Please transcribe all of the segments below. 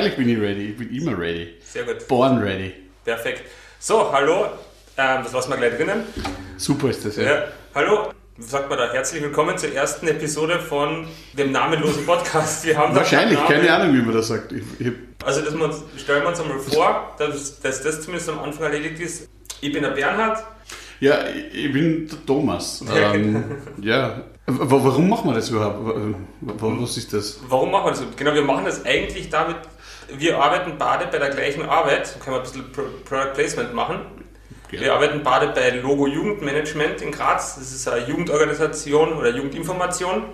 Freilich bin ich ready. Ich bin immer ready. Sehr gut. Born ready. Perfekt. So, hallo. Ähm, das lassen wir gleich drinnen. Super ist das, ja. Ja. Hallo. Sagt man da herzlich willkommen zur ersten Episode von dem namenlosen Podcast. Wir haben Wahrscheinlich, keine Ahnung, wie man das sagt. Ich, ich, Also dass uns, stellen wir uns einmal vor, dass, dass das zumindest am Anfang erledigt ist. Ich bin der Bernhard. ja, ich bin der Thomas. Ja, Ähm, ja. Warum machen wir das überhaupt? Was ist das? Warum machen wir das? Genau, wir machen das eigentlich damit, wir arbeiten beide bei der gleichen Arbeit. Da können wir ein bisschen Pro Product Placement machen. Ja. Wir arbeiten beide bei Logo Jugendmanagement in Graz. Das ist eine Jugendorganisation oder Jugendinformation.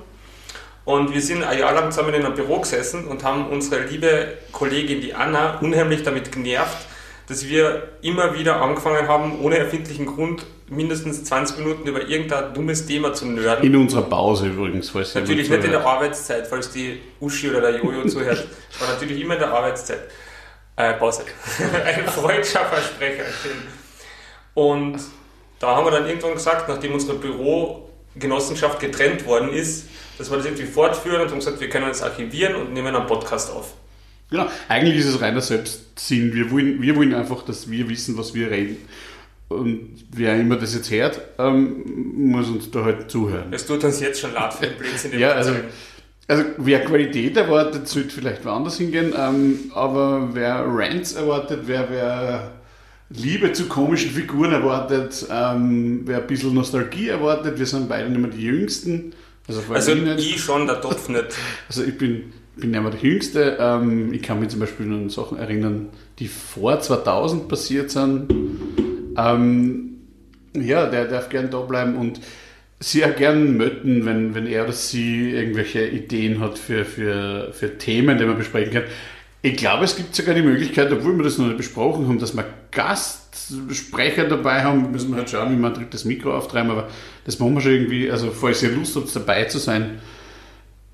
Und wir sind ein Jahr lang zusammen in einem Büro gesessen und haben unsere liebe Kollegin, die Anna, unheimlich damit genervt, dass wir immer wieder angefangen haben, ohne erfindlichen Grund mindestens 20 Minuten über irgendein dummes Thema zu nerden. In unserer Pause übrigens, falls Natürlich nicht in der. Arbeitszeit, falls die Uschi oder der Jojo zuhört. war natürlich immer in der Arbeitszeit. Äh, Pause. Ein freudscher Versprecher. Und da haben wir dann irgendwann gesagt, nachdem unsere Bürogenossenschaft getrennt worden ist, dass wir das irgendwie fortführen und haben gesagt, wir können das archivieren und nehmen einen Podcast auf. Genau, eigentlich ist es reiner Selbstsinn. Wir wollen, wir wollen einfach, dass wir wissen, was wir reden. Und wer immer das jetzt hört, ähm, muss uns da halt zuhören. Es tut uns jetzt schon leid für den Blödsinn, Ja, also, also wer Qualität erwartet, sollte vielleicht woanders hingehen. Ähm, aber wer Rants erwartet, wer, wer Liebe zu komischen Figuren erwartet, ähm, wer ein bisschen Nostalgie erwartet, wir sind beide nicht mehr die Jüngsten. Also, Also ich nicht. ich schon, der Topf nicht. Also ich bin, bin nicht mehr der Jüngste. Ähm, ich kann mich zum Beispiel an Sachen erinnern, die vor 2000 passiert sind. Ähm, ja, der darf gern da bleiben und auch gern möten, wenn, wenn er oder sie irgendwelche Ideen hat für, für, für Themen, die man besprechen kann. Ich glaube, es gibt sogar die Möglichkeit, obwohl wir das noch nicht besprochen haben, dass wir Gastsprecher dabei haben. Müssen wir halt schauen, wie ein drittes Mikro auftreiben, aber das machen wir schon irgendwie. Also, falls ihr Lust habt, dabei zu sein,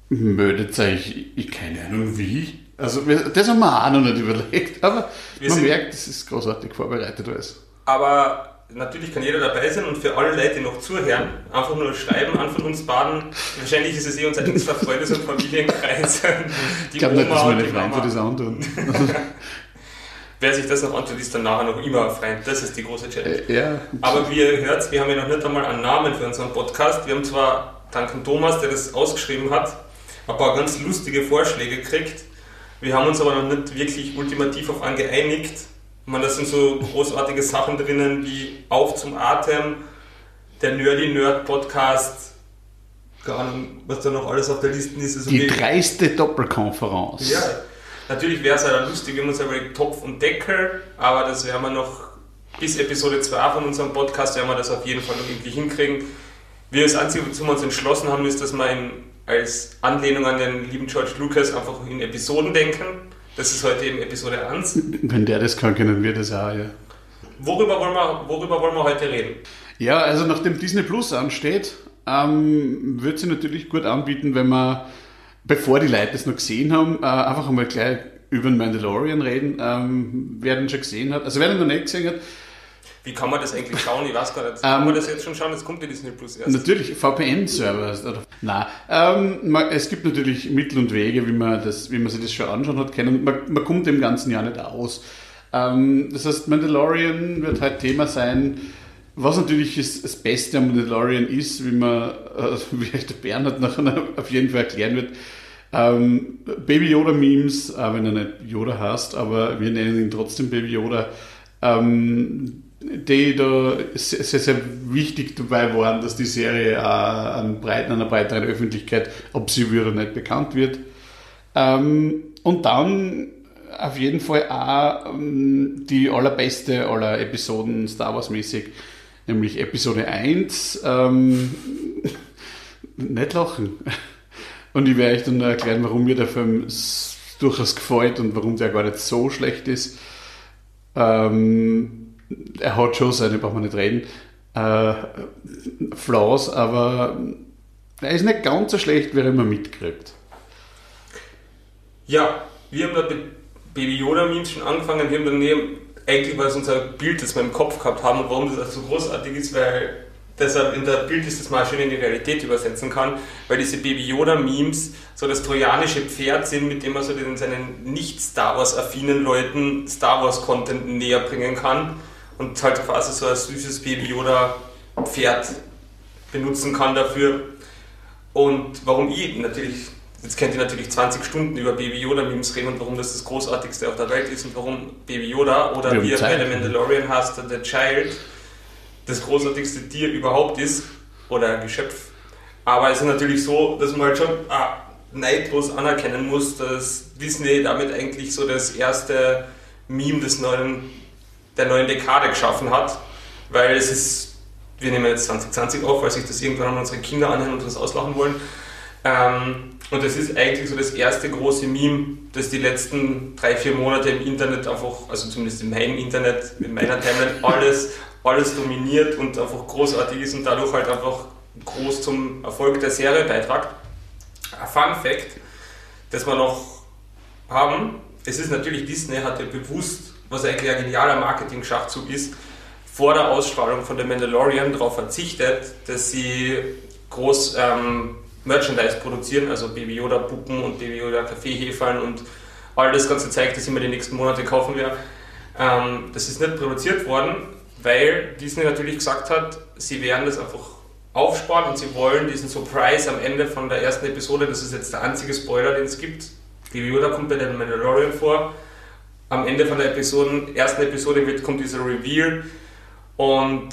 meldet euch, ich, keine Ahnung wie. Also, das haben wir auch noch nicht überlegt, aber Wir man merkt, es ist großartig vorbereitet alles. Aber natürlich kann jeder dabei sein und für alle Leute, die noch zuhören, einfach nur schreiben an von uns baden. Wahrscheinlich ist es eh unser engster Freundes- und Familienkreis. Die Ich glaube nicht, dass meine Freunde das antun. Wer sich das noch antut, ist dann nachher noch immer Freund. Das ist die große Challenge. Äh, ja, Aber wie ihr hört, wir haben ja noch nicht einmal einen Namen für unseren Podcast. Wir haben zwar dank dem Thomas, der das ausgeschrieben hat, ein paar ganz lustige Vorschläge gekriegt. Wir haben uns aber noch nicht wirklich ultimativ auf einen geeinigt. Ich meine, da sind so großartige Sachen drinnen wie Auf zum Atem, der Nerdy Nerd Podcast, keine Ahnung, was da noch alles auf der Liste ist. Also die dreiste Doppelkonferenz. ja, natürlich wäre es ja dann lustig, wenn wir uns überlegt, Topf und Deckel, aber das werden wir noch bis Episode 2 von unserem Podcast, werden wir das auf jeden Fall noch irgendwie hinkriegen. Wir das Einzige, wozu wir uns entschlossen haben, ist, dass wir in, als Anlehnung an den lieben George Lucas einfach in Episoden denken. Das ist heute eben Episode 1. Wenn der das kann, können wir das auch, ja. Worüber wollen wir, worüber wollen wir heute reden? Ja, also nachdem Disney Plus ansteht, ähm, wird sie natürlich gut anbieten, wenn man, bevor die Leute es noch gesehen haben, äh, einfach einmal gleich über den Mandalorian reden. Ähm, wer den schon gesehen hat, also wer den noch nicht gesehen hat, Wie kann man das eigentlich schauen? Ich weiß gar nicht. Kann Ähm, man das jetzt schon schauen? Das kommt ja Disney Plus erst. Natürlich, VPN-Server. Nein, ähm, es gibt natürlich Mittel und Wege, wie man, das, wie man sich das schon anschauen hat können. Man, man kommt dem ganzen Jahr nicht aus. Ähm, das heißt, Mandalorian wird halt Thema sein. Was natürlich das Beste am Mandalorian ist, wie man, äh, wie der Bernhard nachher auf jeden Fall erklären wird, ähm, Baby Yoda-Memes, auch wenn er nicht Yoda heißt, aber wir nennen ihn trotzdem Baby Yoda, ähm, die da sehr, sehr, sehr wichtig dabei waren, dass die Serie auch an breiten, einer breiteren Öffentlichkeit, ob sie wird oder nicht, bekannt wird. Ähm, und dann auf jeden Fall auch ähm, die allerbeste aller Episoden Star Wars mäßig, nämlich Episode 1. Ähm, nicht lachen. Und ich werde euch dann erklären, warum mir der Film durchaus gefällt und warum der gar nicht so schlecht ist. Ähm, er hat schon seine, braucht man nicht reden, äh, Flaws, aber er ist nicht ganz so schlecht, wie er immer mitkriegt. Ja, wir haben da mit Baby Yoda Memes schon angefangen. Wir haben daneben, eigentlich war es unser Bild, das wir im Kopf gehabt haben und warum das auch so großartig ist, weil deshalb in der Bild ist, das mal schön in die Realität übersetzen kann, weil diese Baby Yoda-Memes so das trojanische Pferd sind, mit dem man so den, seinen nicht-Star Wars-affinen Leuten Star Wars-Content näher bringen kann und halt quasi so ein süßes Baby Yoda-Pferd benutzen kann dafür. Und warum ich natürlich, jetzt kennt ihr natürlich 20 Stunden über Baby Yoda-Memes reden und warum das das Großartigste auf der Welt ist und warum Baby Yoda oder wie er bei The Mandalorian heißt, The Child, das großartigste Tier überhaupt ist oder Geschöpf. Aber es ist natürlich so, dass man halt schon ah, neidlos anerkennen muss, dass Disney damit eigentlich so das erste Meme des neuen, der neuen Dekade geschaffen hat, weil es ist, wir nehmen jetzt 2020 auf, weil sich das irgendwann an unsere Kinder anhören und uns auslachen wollen. Ähm, und das ist eigentlich so das erste große Meme, das die letzten drei, vier Monate im Internet einfach, also zumindest in meinem Internet, in meiner Timeline, alles alles dominiert und einfach großartig ist und dadurch halt einfach groß zum Erfolg der Serie beitragt. Ein Fun Fact, das wir noch haben, es ist natürlich Disney hat ja bewusst, was eigentlich ein genialer Marketing-Schachzug ist, vor der Ausstrahlung von The Mandalorian darauf verzichtet, dass sie groß ähm, Merchandise produzieren, also Baby Yoda Puppen und Baby Yoda Kaffeehefeln und all das ganze Zeug, das ich mir die nächsten Monate kaufen werde. Ähm, das ist nicht produziert worden, weil Disney natürlich gesagt hat, sie werden das einfach aufsparen und sie wollen diesen Surprise am Ende von der ersten Episode, das ist jetzt der einzige Spoiler, den es gibt, die Yoda kommt bei der Mandalorian vor, am Ende von der Episode, ersten Episode kommt dieser Reveal und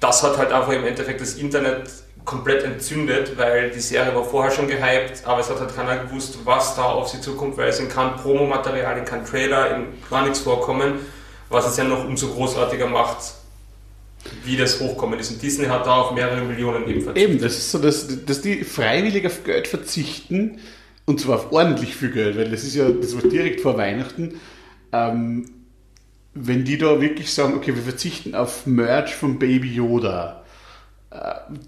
das hat halt einfach im Endeffekt das Internet komplett entzündet, weil die Serie war vorher schon gehypt, aber es hat halt keiner gewusst, was da auf sie zukommt, weil es in kein Promomaterial, in kein Trailer, in gar nichts vorkommen, was es ja noch umso großartiger macht, wie das hochkommen ist. Und Disney hat da auf mehrere Millionen eben verzichtet. Eben, das ist so, dass, dass die freiwillig auf Geld verzichten und zwar auf ordentlich viel Geld, weil das ist ja, das war direkt vor Weihnachten. Ähm, wenn die da wirklich sagen, okay, wir verzichten auf Merch von Baby Yoda,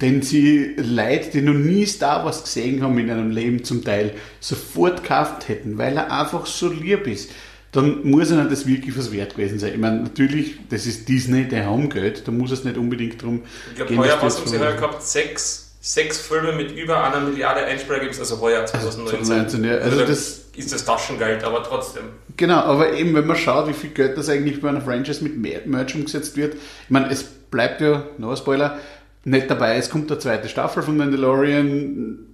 den sie Leute, die noch nie Star Wars gesehen haben in einem Leben zum Teil, sofort gekauft hätten, weil er einfach so lieb ist dann muss ihnen das wirklich was wert gewesen sein. Ich meine, natürlich, das ist Disney, die haben Geld, da muss es nicht unbedingt drum ich glaub, gehen. Ich glaube, heuer haben sie heuer gehabt, sechs, sechs Filme mit über einer Milliarde Einspieler gibt es, also heuer 2019. Also 2019 ja. also, also das ist das Taschengeld, aber trotzdem. Genau, aber eben, wenn man schaut, wie viel Geld das eigentlich bei einer Franchise mit Merch umgesetzt wird, ich meine, es bleibt ja, noch ein Spoiler, nicht dabei, es kommt der zweite Staffel von Mandalorian,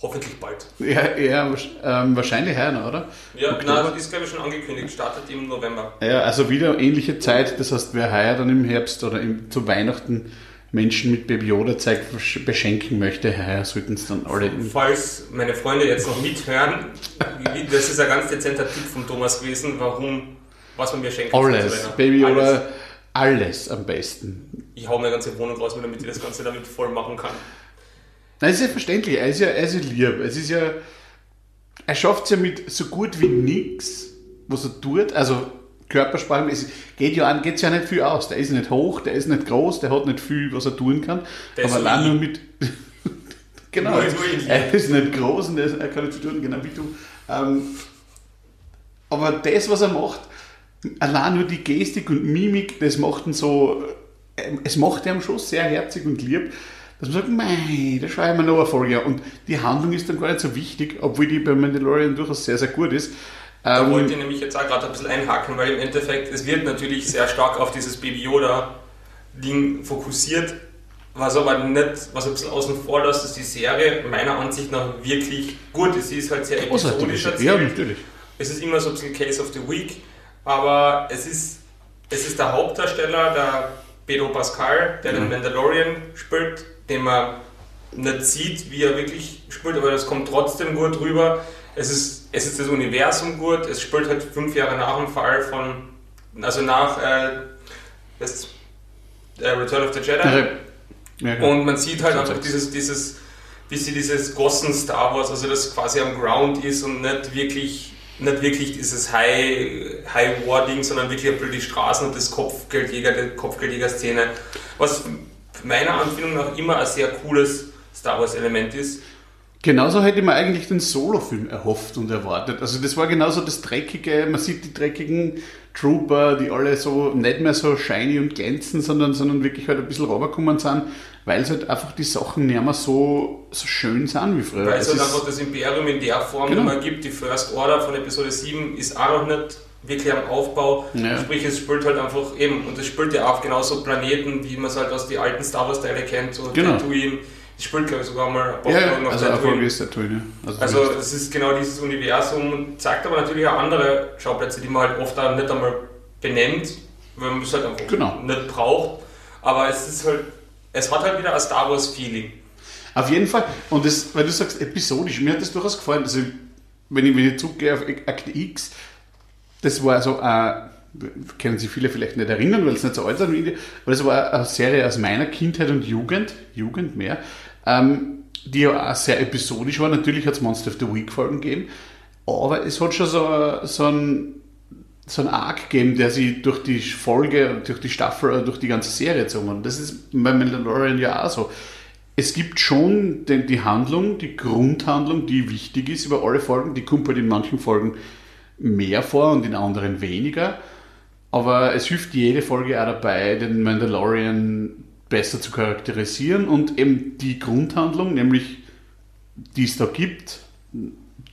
Hoffentlich bald. Ja, ja ähm, wahrscheinlich heuer noch, oder? Ja, Oktober. nein, ist glaube ich schon angekündigt, startet im November. Ja, also wieder ähnliche Zeit, das heißt, wer heuer dann im Herbst oder im, zu Weihnachten Menschen mit Baby Yoda Zeug beschenken möchte, heuer sollten es dann alle. Falls meine Freunde jetzt noch mithören, das ist ein ganz dezenter Tipp von Thomas gewesen, warum, was man mir schenken Alles, Baby Yoda, alles. Alles am besten. Ich hau meine ganze Wohnung raus, damit ich das Ganze damit voll machen kann. Nein, ist ja verständlich. Er ist ja, er ist ja lieb. Es ist ja, er schafft es ja mit so gut wie nichts, was er tut. Also Körpersprache, es geht ja an, geht's ja nicht viel aus. Der ist nicht hoch, der ist nicht groß, der hat nicht viel, was er tun kann. Der aber allein nur mit. genau. Er ist nicht groß und er kann nicht viel tun, genau wie du. Ähm, aber das, was er macht, allein nur die Gestik und Mimik, das macht ihn so. Es macht ihn schon sehr herzig und lieb dass man sagt, mei, da schaue ich mir noch eine Folge an. Und die Handlung ist dann gar nicht so wichtig, obwohl die bei Mandalorian durchaus sehr, sehr gut ist. Da ähm, wollte ich nämlich jetzt auch gerade ein bisschen einhaken, weil im Endeffekt, es wird natürlich sehr stark auf dieses Baby Yoda-Ding fokussiert, was aber nicht, was ein bisschen außen vor lässt, dass die Serie meiner Ansicht nach wirklich gut ist. Sie ist halt sehr episodisch erzählt. Ja, natürlich. Es ist immer so ein bisschen Case of the Week, aber es ist, es ist der Hauptdarsteller, der Pedro Pascal, der mhm. den Mandalorian spielt, den man nicht sieht, wie er wirklich spielt, aber das kommt trotzdem gut rüber. Es ist, es ist das Universum gut, es spielt halt fünf Jahre nach dem Fall von, also nach äh, das, äh, Return of the Jedi. Ja, genau. Und man sieht halt einfach dieses, dieses, wie sie dieses Gossen Star Wars, also das quasi am Ground ist und nicht wirklich, nicht wirklich dieses High, High War Ding, sondern wirklich die Straßen und das Kopfgeldjäger, die Kopfgeldjäger-Szene. Was meiner Anfindung nach immer ein sehr cooles Star Wars Element ist. Genauso hätte ich mir eigentlich den Solo-Film erhofft und erwartet. Also das war genauso das Dreckige, man sieht die dreckigen Trooper, die alle so nicht mehr so shiny und glänzen, sondern, sondern wirklich halt ein bisschen rübergekommen sind, weil es halt einfach die Sachen nicht mehr so, so schön sind wie früher. Weil es halt einfach das Imperium in der Form Genau. mehr gibt. Die First Order von Episode 7 ist auch noch nicht wirklich am Aufbau. Ja. Sprich, es spielt halt einfach eben, und es spielt ja auch genauso Planeten, wie man es halt aus den alten Star Wars Teile kennt, so Genau. Tatooine. Es spielt, glaube ich, sogar mal ein paar ja, ja, auf also Tatooine. Ist Töne. Also, Also es ist genau dieses Universum und zeigt aber natürlich auch andere Schauplätze, die man halt oft auch nicht einmal benennt, weil man es halt einfach Genau. nicht braucht. Aber es ist halt, es hat halt wieder ein Star Wars Feeling. Auf jeden Fall. Und das, weil du sagst episodisch, mir hat das durchaus gefallen. Also, wenn ich, wenn ich zurückgehe auf Akte X, das war so, äh, können sich viele vielleicht nicht erinnern, weil es nicht so alt ist, wie ich, aber das war eine Serie aus meiner Kindheit und Jugend, Jugend mehr, ähm, die ja auch sehr episodisch war. Natürlich hat es Monster of the Week Folgen gegeben, aber es hat schon so, so ein so ein Arc gegeben, der sie durch die Folge, durch die Staffel oder durch die ganze Serie gezogen hat. Das ist bei Mandalorian ja auch so. Es gibt schon den, die Handlung, die Grundhandlung, die wichtig ist über alle Folgen. Die kommt halt in manchen Folgen mehr vor und in anderen weniger. Aber es hilft jede Folge auch dabei, den Mandalorian besser zu charakterisieren und eben die Grundhandlung, nämlich die es da gibt,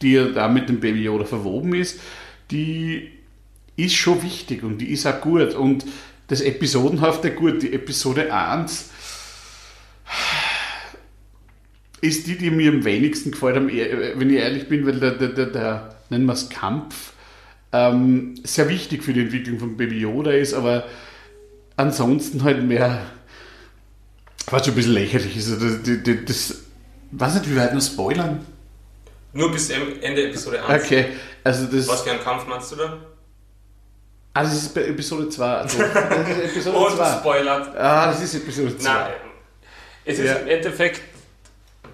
die ja da mit dem Baby Yoda verwoben ist, die ist schon wichtig und die ist auch gut. Und das Episodenhafte gut, die Episode 1 ist die, die mir am wenigsten gefällt, eher- wenn ich ehrlich bin, weil der, der, der, der nennen wir es Kampf, ähm, sehr wichtig für die Entwicklung von Baby Yoda ist, aber ansonsten halt mehr, was schon ein bisschen lächerlich ist. Also das, das, das, weiß nicht, wie weit noch spoilern. Nur bis Ende Episode 1. Okay, also das. Was für einen Kampf meinst du da? Ah, das ist Episode 2. Also, das ist Episode Und 2. spoilert. Ah, das ist Episode 2. Nein. Es ist Ja. im Endeffekt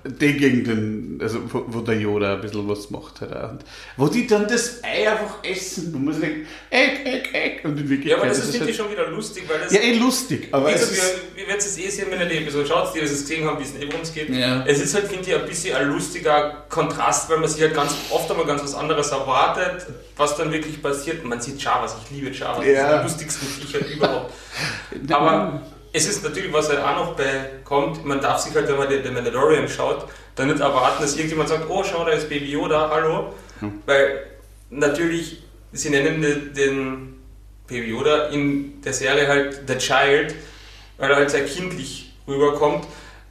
Den gegen den, also wo, wo der Yoda ein bisschen was macht halt auch. Und wo die dann das Ei einfach essen. Du musst denken, Egg, Egg, Egg. Und in Wirklichkeit Ja, aber das ist ist, es finde ich, halt, schon wieder lustig, weil das. Ja, eh lustig, aber es ist, wir, wir werden es eh sehen, wenn ihr die Episode schaut, die das gesehen haben, wie es eh worum es geht. Ja. Es ist halt, finde ich, ein bisschen ein lustiger Kontrast, weil man sich halt ganz oft einmal ganz was anderes erwartet, was dann wirklich passiert. Man sieht Javas, ich liebe Javas, das Ja. sind die lustigsten Viecher überhaupt. Aber es ist natürlich, was halt auch noch bekommt, man darf sich halt, wenn man den, den Mandalorian schaut, dann nicht erwarten, dass irgendjemand sagt, oh schau, da ist Baby Yoda, hallo. Weil natürlich, sie nennen den, den Baby Yoda in der Serie halt The Child, weil er halt sehr kindlich rüberkommt.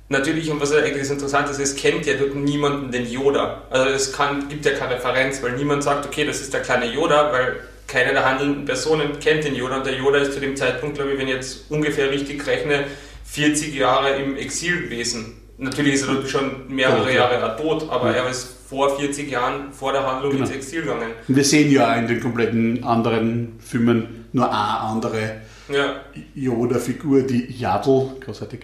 Natürlich, und was ja eigentlich das Interessante ist, es kennt ja dort niemanden den Yoda. Also es kann, gibt ja keine Referenz, weil niemand sagt, okay, das ist der kleine Yoda, weil keine der handelnden Personen kennt den Yoda und der Yoda ist zu dem Zeitpunkt, glaube ich, wenn ich jetzt ungefähr richtig rechne, 40 Jahre im Exil gewesen. Natürlich ist er schon mehrere ja. Jahre tot, aber er ist vor 40 Jahren vor der Handlung Genau. ins Exil gegangen. wir sehen ja in den kompletten anderen Filmen nur eine andere Ja, Yoda-Figur, die Yaddle, großartig.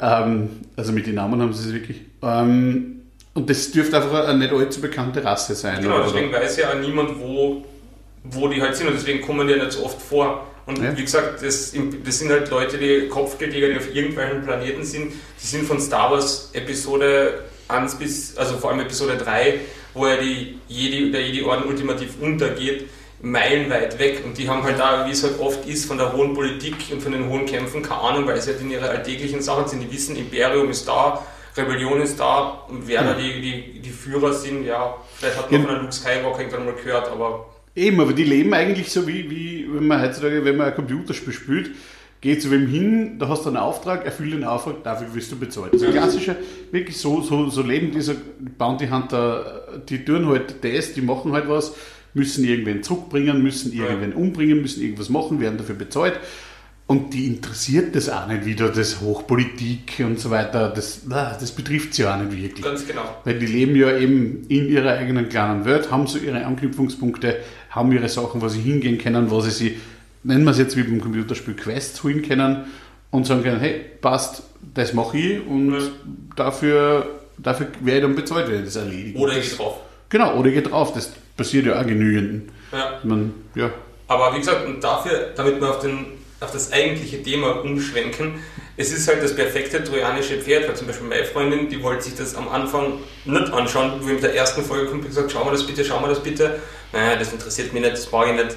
Ähm, also mit den Namen haben sie es wirklich. Ähm, und das dürfte einfach eine nicht allzu bekannte Rasse sein. Genau, oder? deswegen weiß ja auch niemand, wo, wo die halt sind und deswegen kommen die ja nicht so oft vor. Und Ja. wie gesagt, das, das sind halt Leute, die Kopfgeldjäger, die auf irgendwelchen Planeten sind. Die sind von Star Wars Episode 1 bis, also vor allem Episode 3, wo ja die Jedi, der Jedi-Orden ultimativ untergeht, meilenweit weg. Und die haben halt da, wie es halt oft ist, von der hohen Politik und von den hohen Kämpfen keine Ahnung, weil sie halt in ihre alltäglichen Sachen sind. Die wissen, Imperium ist da, Rebellion ist da und wer da die, die, die Führer sind, ja, vielleicht hat man Ja. von einem Luke Skywalker irgendwann mal gehört, aber Eben, aber die leben eigentlich so wie, wie wenn man heutzutage, wenn man ein Computerspiel spielt, geht zu wem hin, da hast du einen Auftrag, erfüll den Auftrag, dafür wirst du bezahlt. Also klassischer, wirklich so, so, so leben diese Bounty Hunter, die tun halt das, die machen halt was, müssen irgendwen zurückbringen, müssen irgendwen umbringen, müssen irgendwas machen, werden dafür bezahlt. Und die interessiert das auch nicht wieder, das Hochpolitik und so weiter, das, das betrifft sie auch nicht wirklich. ganz genau. Weil die leben ja eben in ihrer eigenen kleinen Welt, haben so ihre Anknüpfungspunkte, haben ihre Sachen, wo sie hingehen können, wo sie sie, nennen wir es jetzt wie beim Computerspiel Quests holen können und sagen können, hey, passt, das mache ich und Ja. dafür, dafür werde ich dann bezahlt, wenn ich das erledige. Oder ich drauf. Genau, oder ich gehe drauf, das passiert ja auch genügend. Ja. Man, ja, Aber wie gesagt, und dafür, damit wir auf, den, auf das eigentliche Thema umschwenken, es ist halt das perfekte trojanische Pferd, weil zum Beispiel meine Freundin, die wollte sich das am Anfang nicht anschauen, wo ich mit der ersten Folge kommt und gesagt, schau mal das bitte, schau mal das bitte. Naja, das interessiert mich nicht, das mag ich nicht.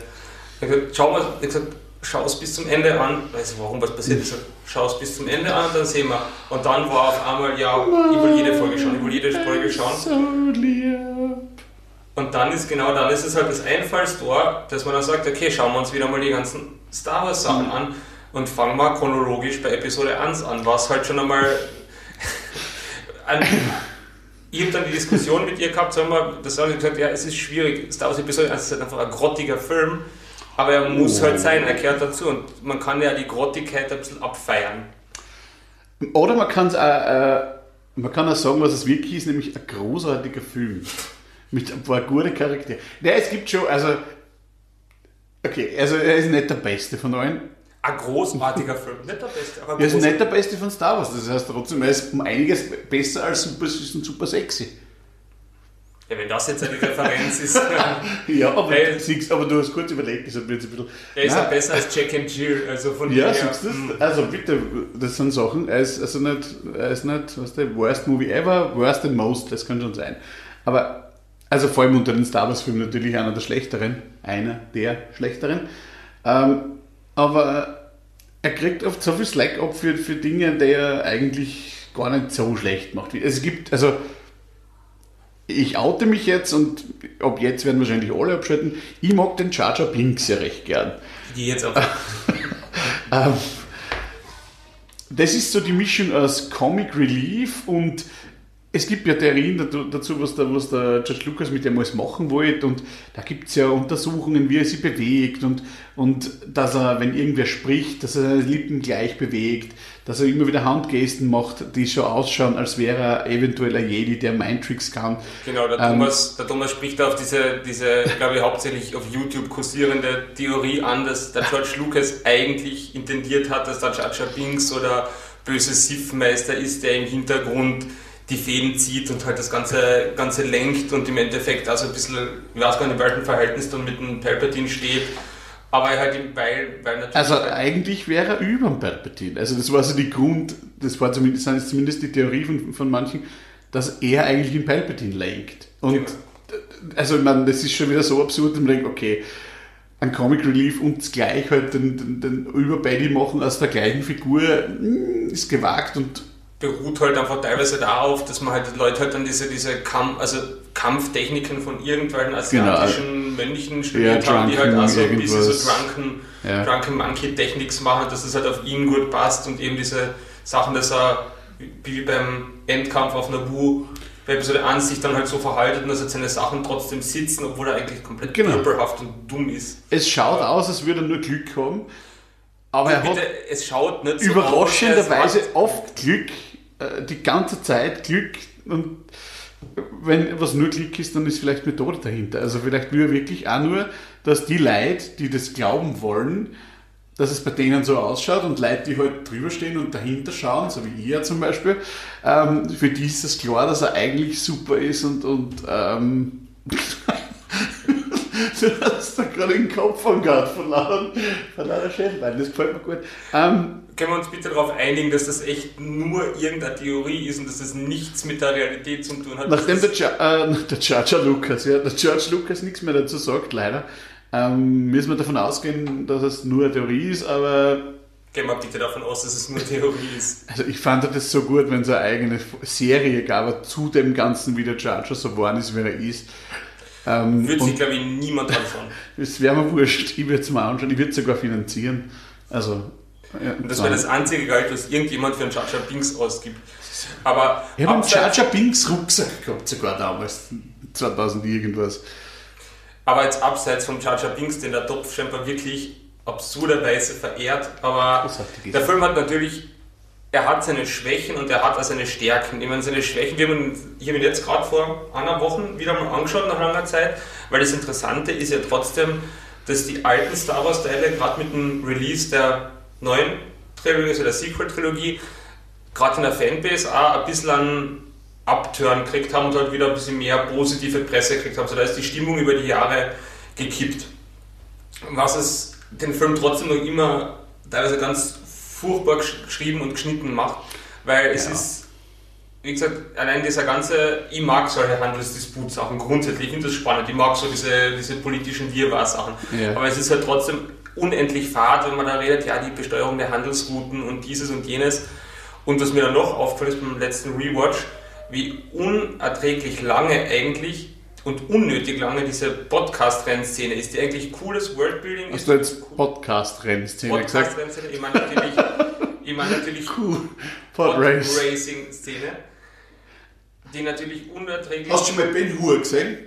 Ich habe gesagt, schau mal, ich gesagt, schau es bis zum Ende an. Ich weiß warum was passiert ist. Schau es bis zum Ende an, dann sehen wir. Und dann war auf einmal, ja, ich will jede Folge schauen, ich will jede Folge schauen. So lieb. Und dann ist genau dann ist es halt das Einfallstor, dass man dann sagt, okay, schauen wir uns wieder mal die ganzen Star Wars Sachen an und fangen mal chronologisch bei Episode 1 an, was halt schon einmal. ich habe dann die Diskussion mit ihr gehabt, sagen wir, das habe ich gesagt, ja, es ist schwierig. Star Wars Episode 1 ist halt einfach ein grottiger Film, aber er muss Oh. halt sein, er gehört dazu und man kann ja die Grottigkeit ein bisschen abfeiern. Oder man kann es auch, äh, man kann auch sagen, was es wirklich ist, nämlich ein großartiger Film. Mit ein paar guten Charakteren. Ja, es gibt schon, also. Okay, also er ist nicht der Beste von allen. Ein großartiger Film, nicht der beste, aber Er ist nicht der Beste von Star Wars. Das heißt trotzdem, er ist um einiges besser als Super Süß und Super Sexy. Ja, wenn das jetzt eine Referenz ist, Ja, aber, Weil- siehst, aber du hast kurz überlegt, das hat mir jetzt ein bisschen. er ist ja besser als Jack and Jill, also von Ja, her, siehst du hm. Also bitte, das sind Sachen, er ist also nicht, er ist nicht, was der worst movie ever, worst and most, das kann schon sein. Aber, also vor allem unter den Star Wars Filmen natürlich einer der schlechteren, einer der schlechteren. Ähm, aber er kriegt oft so viel Slack ab für, für Dinge, die er eigentlich gar nicht so schlecht macht. Es gibt, also ich oute mich jetzt und ab jetzt werden wahrscheinlich alle abschalten. Ich mag den Jar Binks ja recht gern. die jetzt auf Ähm, das ist so die Mischung aus Comic Relief und es gibt ja Theorien dazu- was der, was der George Lucas mit dem alles machen wollte und da gibt es ja Untersuchungen, wie er sich bewegt und, und dass er, wenn irgendwer spricht, dass er seine Lippen gleich bewegt, dass er immer wieder Handgesten macht, die so ausschauen, als wäre er eventuell ein Jedi, der Mindtricks kann. Genau, der, Ähm, Thomas, der Thomas spricht auf diese, diese glaube ich, hauptsächlich auf YouTube kursierende Theorie an, dass der George Lucas eigentlich intendiert hat, dass der Jar Binks oder böse Sith-Meister ist, der im Hintergrund die Fäden zieht und halt das Ganze, Ganze lenkt und im Endeffekt also ein bisschen, ich weiß gar nicht, in welchem Verhältnis dann mit dem Palpatine steht, aber er halt im Weil, weil natürlich... Also eigentlich wäre er über dem Palpatine. Also das war so die Grund, das war zumindest, das ist zumindest die Theorie von, von manchen, dass er eigentlich in Palpatine lenkt. Und Genau. also ich meine, das ist schon wieder so absurd, man denkt, okay, ein Comic Relief und gleich halt den, den, den Überbody machen aus der gleichen Figur mm, ist gewagt und beruht halt einfach teilweise darauf, dass man halt Leute halt dann diese, diese Kampf, also Kampftechniken von irgendwelchen asiatischen Mönchen studiert haben, die halt Drunken auch so ein bisschen so. Drunken, Ja. Drunken Monkey Techniques machen, dass es halt auf ihn gut passt und eben diese Sachen, dass er wie beim Endkampf auf Naboo bei Episode 1 sich dann halt so verhalten, dass er seine Sachen trotzdem sitzen, obwohl er eigentlich komplett Genau. und dumm ist. es schaut aus, als würde er nur Glück haben, aber er Bitte, hat es schaut nicht so überraschenderweise oft Glück, äh, die ganze Zeit Glück und wenn was nur Glück ist, dann ist vielleicht Methode dahinter. Also vielleicht er wirklich auch nur, dass die Leute, die das glauben wollen, dass es bei denen so ausschaut und Leute, die halt drüber stehen und dahinter schauen, so wie ihr zum Beispiel, ähm, für die ist das klar, dass er eigentlich super ist und, und ähm, du hast da gerade den Kopf von Gott von lauter, von lauter Schädelbein, das gefällt mir gut. Ähm, Können wir uns bitte darauf einigen, dass das echt nur irgendeine Theorie ist und dass das nichts mit der Realität zu tun hat? Nachdem der, äh, der Jar Lucas, ja, der George Lucas nichts mehr dazu sagt, leider, ähm, müssen wir davon ausgehen, dass es nur eine Theorie ist, aber Gehen wir bitte davon aus, dass es nur Theorie ist. also ich fand das so gut, wenn es eine eigene Serie gab, zu dem Ganzen, wie der Jar so geworden ist, wie er ist. Ähm, Würde sich, glaube ich, niemand anschauen. es wäre mir wurscht, ich würde es mal anschauen, ich würde es sogar finanzieren. Also, ja, Und das wäre das einzige Geld, was irgendjemand für einen Jar Binks ausgibt. Aber Ich habe einen Jar Binks Rucksack gehabt, sogar damals, 2000 irgendwas. aber jetzt abseits vom Jar Binks, den der Topf scheinbar wirklich absurderweise verehrt, aber Das der Film hat natürlich, er hat seine Schwächen und er hat auch seine Stärken. Ich meine, seine Schwächen, wir haben ihn jetzt gerade vor einer Woche wieder mal angeschaut, nach langer Zeit, weil das Interessante ist ja trotzdem, dass die alten Star Wars-Teile, gerade mit dem Release der neuen Trilogie, also der Sequel-Trilogie, gerade in der Fanbase auch ein bisschen einen Upturn gekriegt haben und halt wieder ein bisschen mehr positive Presse gekriegt haben. So, da ist die Stimmung über die Jahre gekippt. Was es den Film trotzdem noch immer teilweise ganz furchtbar geschrieben und geschnitten macht, weil es Ja. ist, wie gesagt, allein dieser ganze, ich mag solche Handelsdisputsachen grundsätzlich, ich finde das spannend, ich mag so diese, diese politischen Wirrwarr-Sachen, Ja. aber es ist halt trotzdem unendlich fad, wenn man da redet, ja, die Besteuerung der Handelsrouten und dieses und jenes. Und was mir dann noch aufgefallen ist beim letzten Rewatch, wie unerträglich lange eigentlich und unnötig lange diese Podcast-Rennszene ist, die eigentlich cooles Worldbuilding Hast ist. du jetzt Podcast-Rennszene gesagt? Podcast-Rennszene, ich meine natürlich, ich meine natürlich Cool. Podrace. Racing-Szene, die natürlich unerträglich. Hast du schon mal Ben Hur gesehen?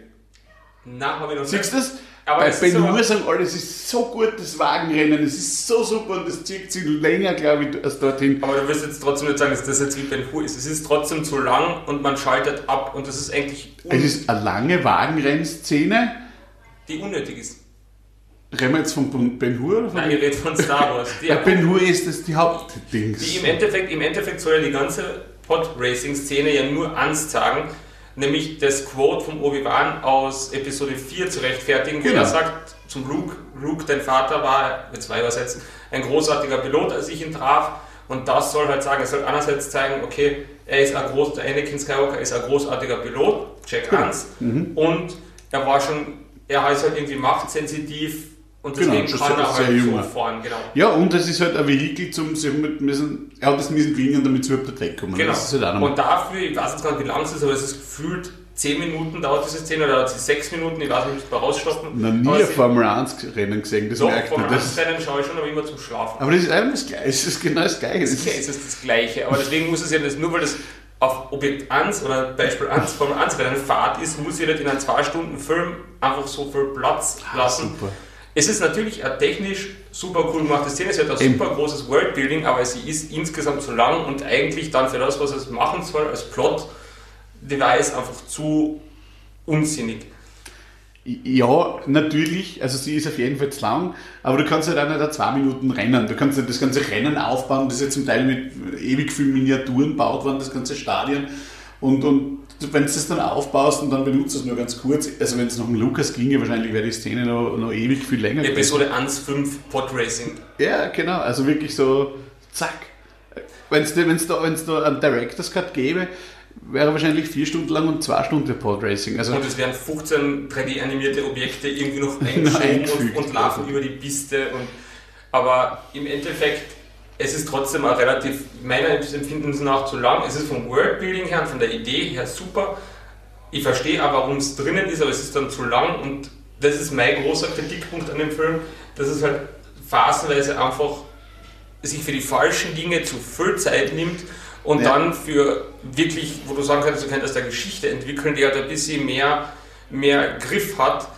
Nein, habe ich noch Siehst du das? Aber Bei Ben Hur sagen alle, es ist so gut, das Wagenrennen, es ist so super und es zieht sich länger, glaube ich, als dorthin. Aber du wirst jetzt trotzdem nicht sagen, dass das jetzt wie Ben Hur ist. Es ist trotzdem zu lang und man schaltet ab und das ist eigentlich Es ist eine lange Wagenrennszene. die unnötig ist. Reden wir jetzt von Ben Hur oder von Nein, ich rede von Star Wars. Die, Bei Ben Hur ist das die Hauptdings. die im, Endeffekt, Im Endeffekt soll ja die ganze Pod-Racing-Szene ja nur eins sagen, nämlich das Quote vom Obi-Wan aus Episode 4 zu rechtfertigen, wo Genau. er sagt zum Luke, Luke, dein Vater war, mit zwei übersetzen, ein großartiger Pilot, als ich ihn traf. Und das soll halt sagen, es soll einerseits zeigen, okay, er ist ein groß, der Anakin Skywalker ist ein großartiger Pilot, check Genau. 1. Und er war schon, er ist halt irgendwie machtsensitiv und Genau, deswegen kann er halt so fahren, genau. Ja, und es ist halt ein Vehikel zum, sie mit müssen, er hat es müssen klingen, damit sie überhaupt wegkommen. Genau. Das halt. Und dafür, ich weiß jetzt gar nicht, wie lang es ist, aber es ist gefühlt 10 Minuten dauert diese Szene oder dauert sie 6 Minuten, ich weiß nicht, ob ich es mal rausstoppen. noch nie ein Formel 1 Rennen gesehen, das Doch, merkt vom man. Das, Rennen schaue ich schon, aber immer zum Schlafen. aber das ist einfach das Gleiche, es ist genau das Gleiche. Das Das ist, es ist das Gleiche, aber deswegen muss es ja das, nur weil das auf Objekt 1 oder Beispiel 1, Formel 1 Rennen Fahrt ist, muss ich nicht in einem 2 Stunden Film einfach so viel Platz lassen. super. Es ist natürlich eine technisch super cool gemachte Szene, es hat ein Eben. super großes Worldbuilding, aber sie ist insgesamt zu lang und eigentlich dann für das, was es machen soll, als Plot-Device einfach zu unsinnig. Ja, natürlich, also sie ist auf jeden Fall zu lang, aber du kannst halt auch nicht zwei Minuten rennen. Du kannst halt das ganze Rennen aufbauen, das ist ja zum Teil mit ewig vielen Miniaturen gebaut worden, das ganze Stadion. Und, und wenn du das dann aufbaust und dann benutzt du es nur ganz kurz, also wenn es noch um Lukas ginge, wahrscheinlich wäre die Szene noch, noch ewig viel länger. Episode 1.5 Podracing. Ja, genau, also wirklich so, zack. Wenn es da, wenn's da, einen Director's Cut gäbe, wäre wahrscheinlich vier Stunden lang und zwei Stunden Podracing. Also, Und es werden 15 3D-animierte Objekte irgendwie noch eingeschoben und, und laufen über die Piste. Und, aber im Endeffekt, es ist trotzdem auch relativ, meiner Empfinden nach zu lang. Es ist vom Worldbuilding her und von der Idee her super. Ich verstehe auch, warum es drinnen ist, aber es ist dann zu lang und das ist mein großer Kritikpunkt an dem Film, dass es halt phasenweise einfach sich für die falschen Dinge zu viel Zeit nimmt und Ja. dann für wirklich, wo du sagen könntest, du könntest eine Geschichte entwickeln, die halt ein bisschen mehr, mehr Griff hat,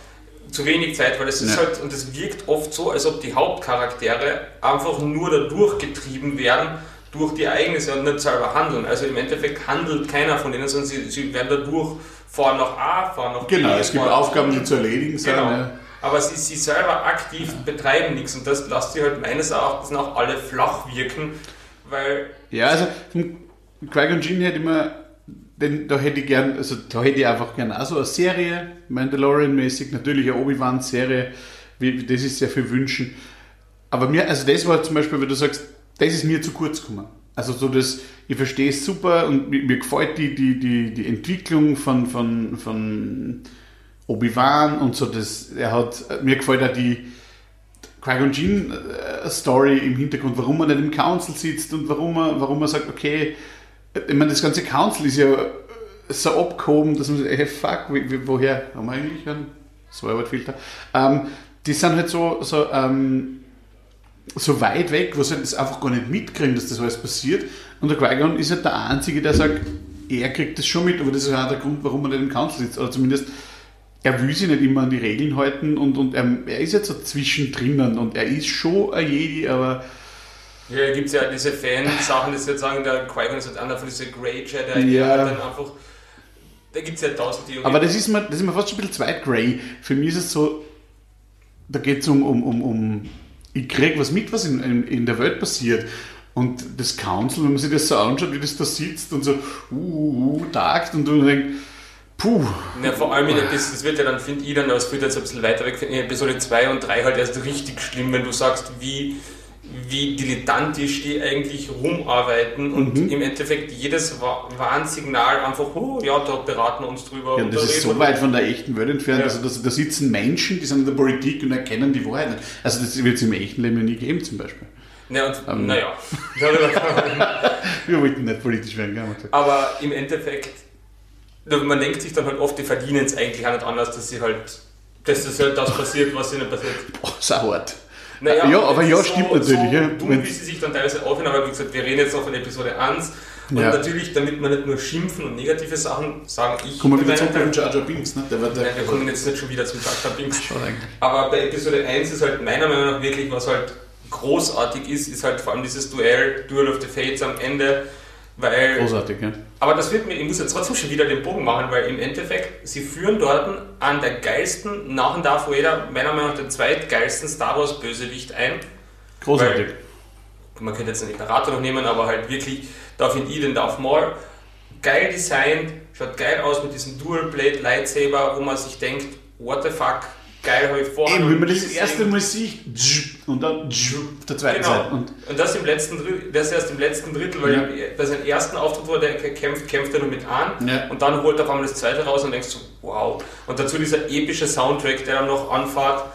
zu wenig Zeit, weil es ist Ja. halt, und es wirkt oft so, als ob die Hauptcharaktere einfach nur da durchgetrieben werden durch die Ereignisse und nicht selber handeln. Also im Endeffekt handelt keiner von denen, sondern sie, sie werden da durch, fahren nach A, fahren nach B. genau, es gibt Aufgaben, die zu erledigen sind. Genau. Ja. Aber sie, sie selber aktiv betreiben nichts und das lässt sie halt meines Erachtens auch alle flach wirken, weil Ja, also Qui-Gon Jinn hätte ich mir, den, da hätte ich gern, also da hätte ich einfach gern auch so eine Serie, Mandalorian-mäßig, natürlich eine Obi-Wan-Serie, das ist sehr viel wünschen. Aber mir, also das war zum Beispiel, wenn du sagst, das ist mir zu kurz gekommen. Also so das, ich verstehe es super und mir, mir gefällt die, die, die, die Entwicklung von, von, von Obi-Wan und so das, er hat, mir gefällt auch die, Qui-Gon Jinn äh, Story im Hintergrund, warum er nicht im Council sitzt und warum er, warum er sagt, okay, ich meine, das ganze Council ist ja so abgehoben, dass man sagt, hey, fuck, woher haben wir eigentlich einen Säuberfilter? Ähm, die sind halt so, so, ähm, so weit weg, wo sie das einfach gar nicht mitkriegen, dass das alles passiert. Und der Qui-Gon ist halt der Einzige, der sagt, er kriegt das schon mit, aber das ist auch der Grund, warum er nicht im Council sitzt. Oder zumindest, er will sich nicht immer an die Regeln halten und, und er, er ist jetzt so zwischendrin und er ist schon ein Jedi, aber ja, gibt es ja diese Fan-Sachen, die jetzt sagen, der Qui-Gon ist halt einer von diesen Grey Jedi, Ja. der halt dann einfach, da gibt es ja tausend Theorien. Aber das ist mir, das ist mir fast schon ein bisschen zweit grey. Für mich ist es so, da geht es um, um, um, um, ich kriege was mit, was in, in, in der Welt passiert. Und das Council, wenn man sich das so anschaut, wie das da sitzt und so, uh, uh, tagt und du denkst, puh, Ja, vor allem, Epis- das wird ja dann, finde ich, dann, aber es wird jetzt ein bisschen weiter weg, in Episode 2 und 3 halt erst richtig schlimm, wenn du sagst, wie, wie dilettantisch die eigentlich rumarbeiten und Mhm. im Endeffekt jedes Wa- Warnsignal einfach, oh ja, da beraten wir uns drüber. Ja, und das da ist so weit von der echten Welt entfernt. Ja. Also da, da sitzen Menschen, die sind in der Politik und erkennen die Wahrheit nicht. Also das wird es im echten Leben ja nie geben zum Beispiel. Ja, und, Ähm. naja, Wir wollten nicht politisch werden, gell? Aber im Endeffekt, man denkt sich dann halt oft, die verdienen es eigentlich auch nicht anders, dass sie halt, dass das halt das passiert, was ihnen passiert. Boah, sau hart. Naja, Ja, aber ja, stimmt so, natürlich, So ja. dumm, wie sie sich dann teilweise aufhören, aber wie gesagt, wir reden jetzt noch von Episode 1. Und Ja. natürlich, damit man nicht nur schimpfen und negative Sachen sagen, ich. Kommen wir wieder den Jar Jar Binks, ne? Der war der. Nein, wir kommen jetzt nicht schon wieder zum Jar Jar Binks. Aber bei Episode 1 ist halt meiner Meinung nach wirklich, was halt großartig ist, ist halt vor allem dieses Duell, Duel of the Fates am Ende, weil Großartig, ja. aber das wird mir, ich muss jetzt trotzdem schon wieder den Bogen machen, weil im Endeffekt, sie führen dort an der geilsten, nach dem Darth Vader, meiner Meinung nach den zweitgeilsten Star Wars Bösewicht ein. Großartig. Man könnte jetzt den Imperator noch nehmen, aber halt wirklich, da finde ich den Darth Maul geil designt, schaut geil aus mit diesem Dual Blade Lightsaber, wo man sich denkt, what the fuck, geil habe ich vorher Eben, wenn das erste Mal sieht und dann auf der zweiten Genau. Seite. Und Und das im letzten Drittel, das erst im letzten Drittel, weil Ja. bei seinem ersten Auftritt, wo der kämpft, kämpft er nur mit an Ja. und dann holt er auf einmal das zweite raus und denkst so, wow. Und dazu dieser epische Soundtrack, der dann noch anfährt.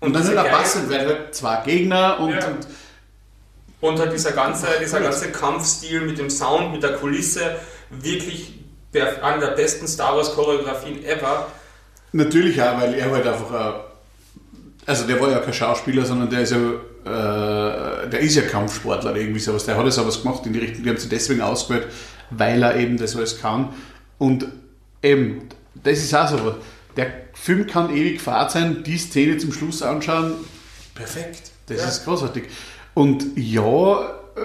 Und dann diese halt auch geile- passend, weil halt zwei Gegner und, Ja. und Und halt dieser ganze, dieser ganze Kampfstil mit dem Sound, mit der Kulisse, wirklich einer der besten Star Wars Choreografien ever. Natürlich auch, weil er halt einfach, auch- also der war ja kein Schauspieler, sondern der ist ja, äh, der ist ja Kampfsportler oder irgendwie sowas. Der hat jetzt auch was gemacht in die Richtung, die haben sie deswegen ausgewählt, weil er eben das alles kann. Und eben, das ist auch so, der Film kann ewig fad sein, die Szene zum Schluss anschauen, perfekt. Das Ja. ist großartig. Und ja, äh,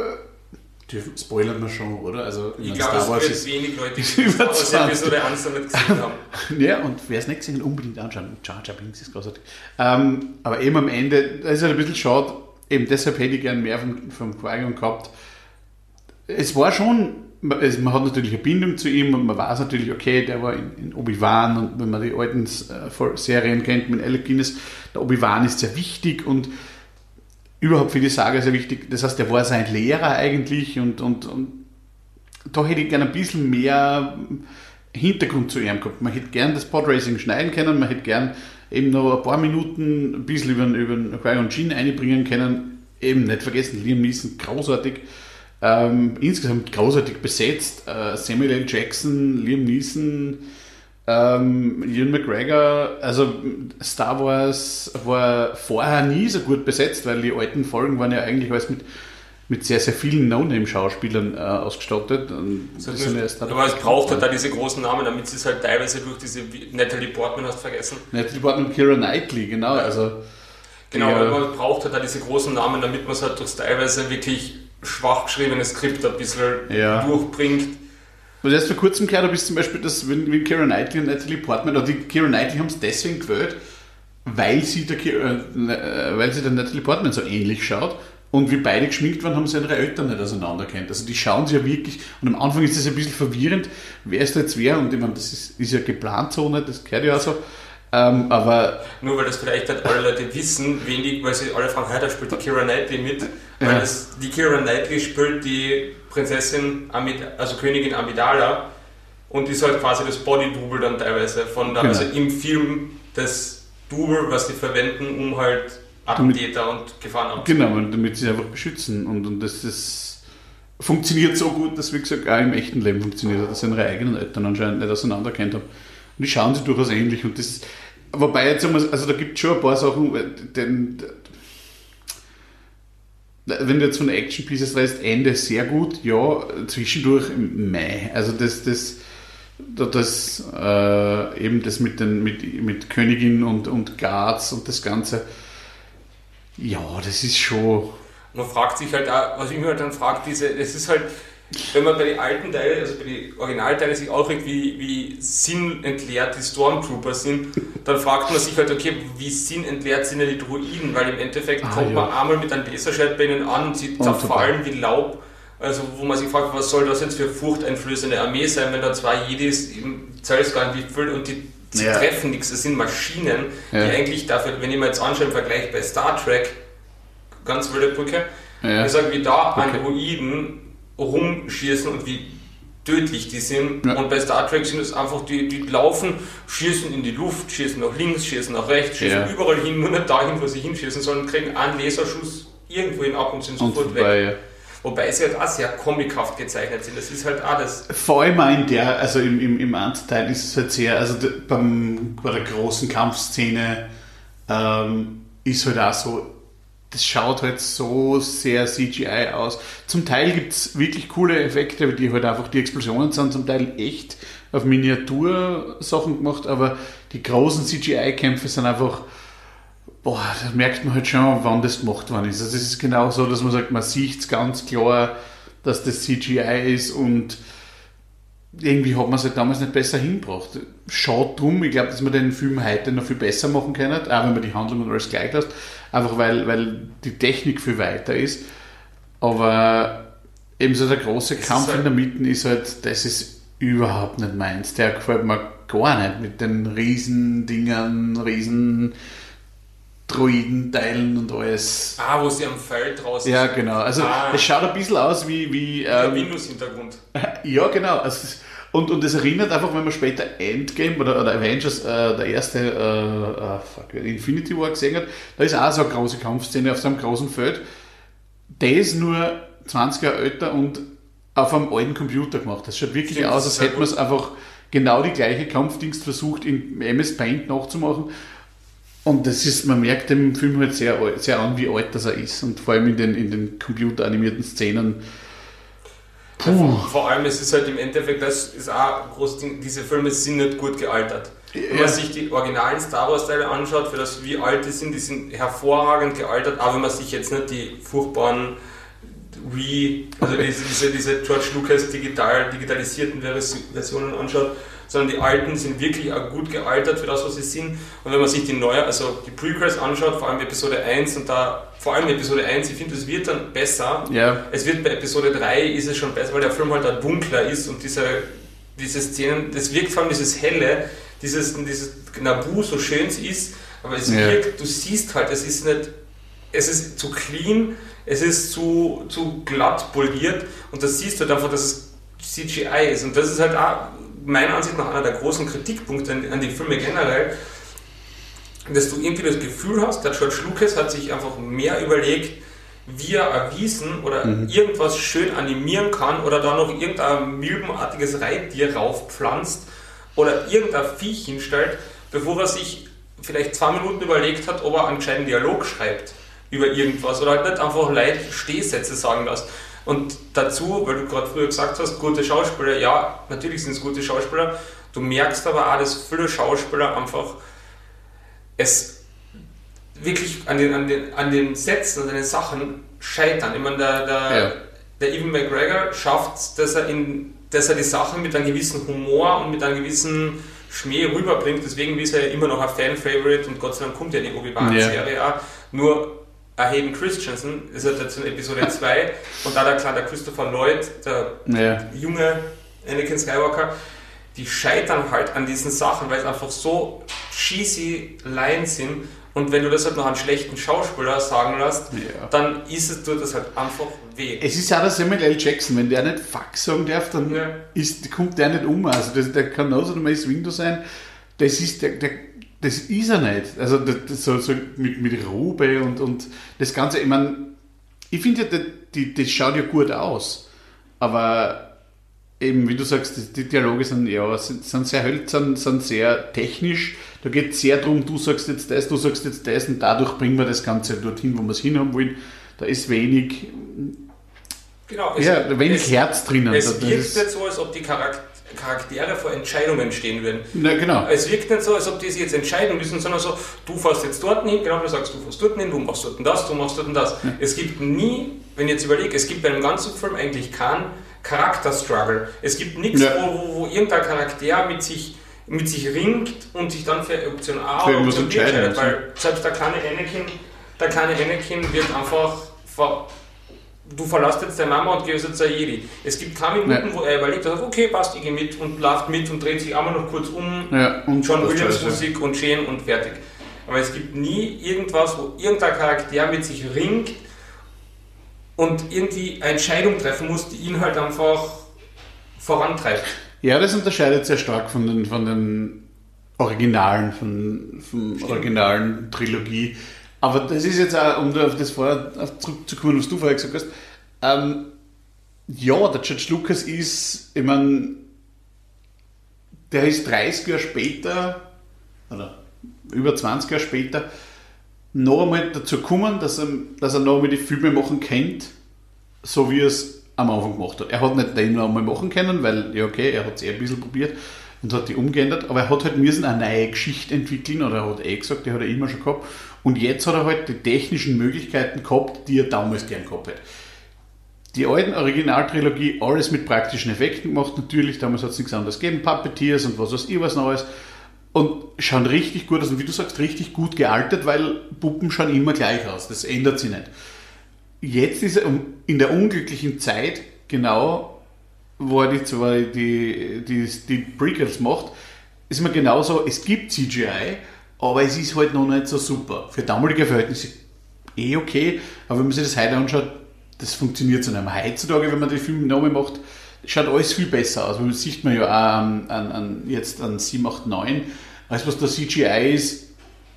dürfen- spoilern wir schon, oder? Also, Ich glaube, es wird ist wenig Leute, die über 20. Episode 1 noch nicht gesehen haben. Ja, und wer es nicht gesehen hat, unbedingt anschauen. Jar Jar Binks ist großartig. Ähm, aber eben am Ende, da ist halt ein bisschen schade, eben deshalb hätte ich gern mehr vom, vom Qui-Gon gehabt. Es war schon, man es- man hat natürlich eine Bindung zu ihm und man weiß natürlich, okay, der war in, in Obi-Wan und wenn man die alten äh, Serien kennt mit Alec Guinness, der Obi-Wan ist sehr wichtig und überhaupt für die Saga sehr wichtig. Das heißt, der war sein Lehrer eigentlich und, und, und da hätte ich gerne ein bisschen mehr Hintergrund zu ihm gehabt. Man hätte gern das Podracing schneiden können, man hätte gern eben noch ein paar Minuten ein bisschen über, über den Qui-Gon Jinn einbringen können. Eben nicht vergessen, Liam Neeson, großartig. Ähm, insgesamt großartig besetzt. Äh, Samuel L. Jackson, Liam Neeson, ähm, Ian McGregor. Also Star Wars war vorher nie so gut besetzt, weil die alten Folgen waren ja eigentlich alles mit, mit sehr, sehr vielen No-Name-Schauspielern äh, ausgestattet. So, aber es braucht halt da diese großen Namen, damit sie es halt teilweise durch diese Natalie Portman hast vergessen. Natalie Portman und Keira Knightley, genau. Also, Genau, Ja. aber man braucht halt da diese großen Namen, damit man es halt durchs teilweise wirklich schwach geschriebene Skript ein bisschen Ja. durchbringt. Was ich erst vor kurzem gehört habe, ist zum Beispiel, dass wenn, wenn Keira Knightley und Natalie Portman, oder die Keira Knightley haben es deswegen gewählt, weil sie, der, Keira- äh, weil sie der Natalie Portman so ähnlich schaut. Und wie beide geschminkt waren, haben sie ihre Eltern nicht auseinander. Also die schauen sich ja wirklich, und am Anfang ist das ein bisschen verwirrend, wer ist da jetzt wer, und ich meine, das ist, ist ja geplant so nicht, das gehört ja auch so. Ähm, aber Nur weil das vielleicht nicht alle Leute wissen, wenig, weil sie alle fragen, hey, da spielt die Kira Knightley mit. Weil Ja. das, die Kira Knightley spielt die Prinzessin, Amid also Königin Amidala und ist halt quasi das Body-Double dann teilweise von der, Genau. also im Film das Double, was sie verwenden, um halt Attentäter und Gefahren abzuwehren. Genau, und damit sie einfach beschützen. Und, und das ist, funktioniert so gut, dass, wie gesagt, auch im echten Leben funktioniert hat, dass sie ihre eigenen Eltern anscheinend nicht auseinanderkennt haben. Und die schauen sie durchaus ähnlich. Und das, wobei jetzt, wir, also da gibt es schon ein paar Sachen, denn, wenn du jetzt von Action Pieces redest, Ende sehr gut, ja, zwischendurch Mai. Also das, das, das äh, eben das mit, den, mit, mit Königin und, und Guards und das Ganze. Ja, das ist schon. Man fragt sich halt auch, was ich mir halt dann frage, diese, es ist halt, wenn man bei den alten Teilen, also bei den Originalteilen sich aufregt, wie, wie sinnentleert die Stormtrooper sind, dann fragt man sich halt, okay, wie sinnentleert sind denn die Druiden? Weil im Endeffekt Ah, kommt ja. man einmal mit einem Laserschwert bei ihnen an und sie Und zerfallen wie Laub. Also wo man sich fragt, was soll das jetzt für furchteinflößende Armee sein, wenn da zwei Jedis im Zellskan wie viel und die, sie Ja. treffen nichts, das sind Maschinen, die eigentlich dafür, wenn ich mir jetzt anschaue im Vergleich bei Star Trek, ganz wilde Brücke. Ja. Ich sage, wie da Okay. Androiden rumschießen und wie tödlich die sind. Ja. Und bei Star Trek sind es einfach, die, die laufen, schießen in die Luft, schießen nach links, schießen nach rechts, schießen Ja. überall hin, nur nicht dahin, wo sie hinschießen sollen, kriegen einen Laserschuss irgendwo hin ab und sind Und sofort weg. vorbei. Wobei sie halt auch sehr comichaft gezeichnet sind. Das ist halt das. Vor allem auch in der, also im, im, im Anteil ist es halt sehr, also beim, bei der großen Kampfszene ähm, ist halt auch so, das schaut halt so sehr CGI aus. Zum Teil gibt es wirklich coole Effekte, die halt einfach die Explosionen sind, zum Teil echt auf Miniatursachen gemacht, aber die großen CGI-Kämpfe sind einfach, boah, da merkt man halt schon, wann das gemacht worden ist. Also es ist genau so, dass man sagt, man sieht ganz klar, dass das CGI ist und irgendwie hat man es halt damals nicht besser hingebracht. Schade drum, ich glaube, dass man den Film heute noch viel besser machen kann, auch wenn man die Handlung und alles gleich lässt, einfach weil, weil die Technik viel weiter ist. Aber eben so der große Kampf halt- in der Mitte ist halt, das ist überhaupt nicht meins. Der gefällt mir gar nicht mit den riesen Dingern, riesen Droidenteilen und alles. Ah, wo sie am Feld draußen Ja, genau. Also Ah. es schaut ein bisschen aus wie, wie Der ähm, Windows-Hintergrund. ja, genau. Also, und, und das erinnert einfach, wenn man später Endgame oder, oder Avengers, äh, der erste äh, äh, fuck, Infinity War gesehen hat, da ist auch so eine große Kampfszene auf so einem großen Feld. Der ist nur 20 Jahre älter und auf einem alten Computer gemacht. Das schaut wirklich Stimmt, aus, als hätte man es einfach genau die gleiche Kampfdings versucht in MS Paint nachzumachen. Und das ist, man merkt dem Film halt sehr, sehr an, wie alt das er ist. Und vor allem in den, in den computeranimierten Szenen. Puh. Vor allem, es ist halt im Endeffekt, das ist auch ein großes Ding, diese Filme sind nicht gut gealtert. Wenn man sich die originalen Star Wars Teile anschaut, für das wie alt die sind, die sind hervorragend gealtert, aber wenn man sich jetzt nicht die furchtbaren Re, also diese, diese, diese George Lucas digital, digitalisierten Vers- Versionen anschaut, sondern die alten sind wirklich auch gut gealtert für das, was sie sind. Und wenn man sich die neue, also die Prequels anschaut, vor allem Episode 1 und da, vor allem Episode 1, ich finde, es wird dann besser, Ja, es wird bei Episode 3 ist es schon besser, weil der Film halt auch dunkler ist und diese, diese Szenen, das wirkt vor allem dieses Helle, dieses, dieses Nabu, so schön es ist, aber es Ja. wirkt, du siehst halt, es ist nicht, es ist zu clean, es ist zu, zu glatt poliert und das siehst du halt einfach, dass es CGI ist und das ist halt auch meiner Ansicht nach einer der großen Kritikpunkte an, an die Filme generell, dass du irgendwie das Gefühl hast, der George Lucas hat sich einfach mehr überlegt, wie er erwiesen oder irgendwas schön animieren kann oder da noch irgendein milbenartiges Reittier raufpflanzt oder irgendein Viech hinstellt, bevor er sich vielleicht zwei Minuten überlegt hat, ob er einen gescheiten Dialog schreibt über irgendwas oder halt nicht einfach Leute Stehsätze sagen lässt. Und dazu, weil du gerade früher gesagt hast, gute Schauspieler, ja, natürlich sind es gute Schauspieler, du merkst aber auch, dass viele Schauspieler einfach es wirklich an den, an den, an den Sätzen und an den Sachen scheitern. Ich meine, der, der, Ja. der Evan McGregor schafft es, dass er, in, dass er die Sachen mit einem gewissen Humor und mit einem gewissen Schmäh rüberbringt. Deswegen ist er ja immer noch ein Fan-Favorite und Gott sei Dank kommt ja die Obi-Wan-Serie auch. Nur ein Hayden Christensen ist halt jetzt in Episode 2 und da der kleine Christopher Lloyd, der ja. junge Anakin Skywalker, die scheitern halt an diesen Sachen, weil es einfach so cheesy Lines sind. Und wenn du das halt noch einen schlechten Schauspieler sagen lässt, Ja. dann ist es, tut das halt einfach weh. Es ist auch der Samuel L. Jackson, wenn der nicht Fuck sagen darf, dann Ja. ist, kommt der nicht um. Also das, der kann genauso der Mace Windu sein. Das ist, der, der, das ist er nicht. Also das, das so, so mit, mit Robe und, und das Ganze, ich meine, ich finde ja, die, die, das schaut ja gut aus. Aber eben, wie du sagst, die, die Dialoge sind, ja, sind, sind sehr hölzern, sind sehr technisch. Da geht es sehr darum, du sagst jetzt das, du sagst jetzt das und dadurch bringen wir das Ganze dorthin, wo wir es hinhaben wollen. Da ist wenig, Genau, ja, wenig es, Herz drinnen. es Das wirkt ist- nicht so, als ob die Charak- Charaktere vor Entscheidungen stehen würden. Na, genau. Es wirkt nicht so, als ob die sich jetzt entscheiden müssen, sondern so, du fährst jetzt dort hin, genau, du sagst, du fährst dort hin, du machst dort das, du machst dort das. Es gibt nie, wenn ich jetzt überlege, es gibt bei einem ganzen Film eigentlich keinen Charakterstruggle. Es gibt nichts, Ja. wo, wo, wo irgendein Charakter mit sich, mit sich ringt und sich dann für Option A oder Option B entscheidet, weil selbst der kleine Anakin, der kleine Anakin wird einfach ver du verlässt jetzt deine Mama und gehst jetzt ein Jedi. Es gibt keine Minuten, Ja. wo er überlegt hat, okay, passt, ich gehe mit und läuft mit und dreht sich einmal noch kurz um Ja, und John Williams. Musik und schön und fertig. Aber es gibt nie irgendwas, wo irgendein Charakter mit sich ringt und irgendwie eine Entscheidung treffen muss, die ihn halt einfach vorantreibt. Ja, das unterscheidet sehr stark von den, von den Originalen, von, von originalen Trilogie. Aber das ist jetzt auch, um auf das vorher zurückzukommen, was du vorher gesagt hast. Ähm, ja, der George Lucas ist, ich meine, der ist 30 Jahre später, oder über 20 Jahre später, noch einmal dazu gekommen, dass er, dass er noch einmal die Filme machen kennt, so wie er es am Anfang gemacht hat. Er hat nicht den noch einmal machen können, weil, ja okay, er hat es eh ein bisschen probiert und hat die umgeändert, aber er hat halt müssen eine neue Geschichte entwickeln, oder er hat eh gesagt, die hat er immer schon gehabt. Und jetzt hat er halt die technischen Möglichkeiten gehabt, die er damals gern gehabt hat. Die alten Originaltrilogie, alles mit praktischen Effekten gemacht, natürlich, damals hat es nichts anderes gegeben, Puppeteers und was weiß ich was Neues. Und schauen richtig gut aus und wie du sagst, richtig gut gealtert, weil Puppen schauen immer gleich aus, das ändert sich nicht. Jetzt ist er in der unglücklichen Zeit, genau, wo er die, die, die, die Prequels macht, ist mir genauso, es gibt CGI, aber es ist halt noch nicht so super. Für damalige Verhältnisse eh okay, aber wenn man sich das heute anschaut, das funktioniert so nicht mehr. Heutzutage, wenn man die Filme nochmal macht, schaut alles viel besser aus. Das sieht man ja auch an, an, jetzt an 7, 8, 9. Alles, was der CGI ist,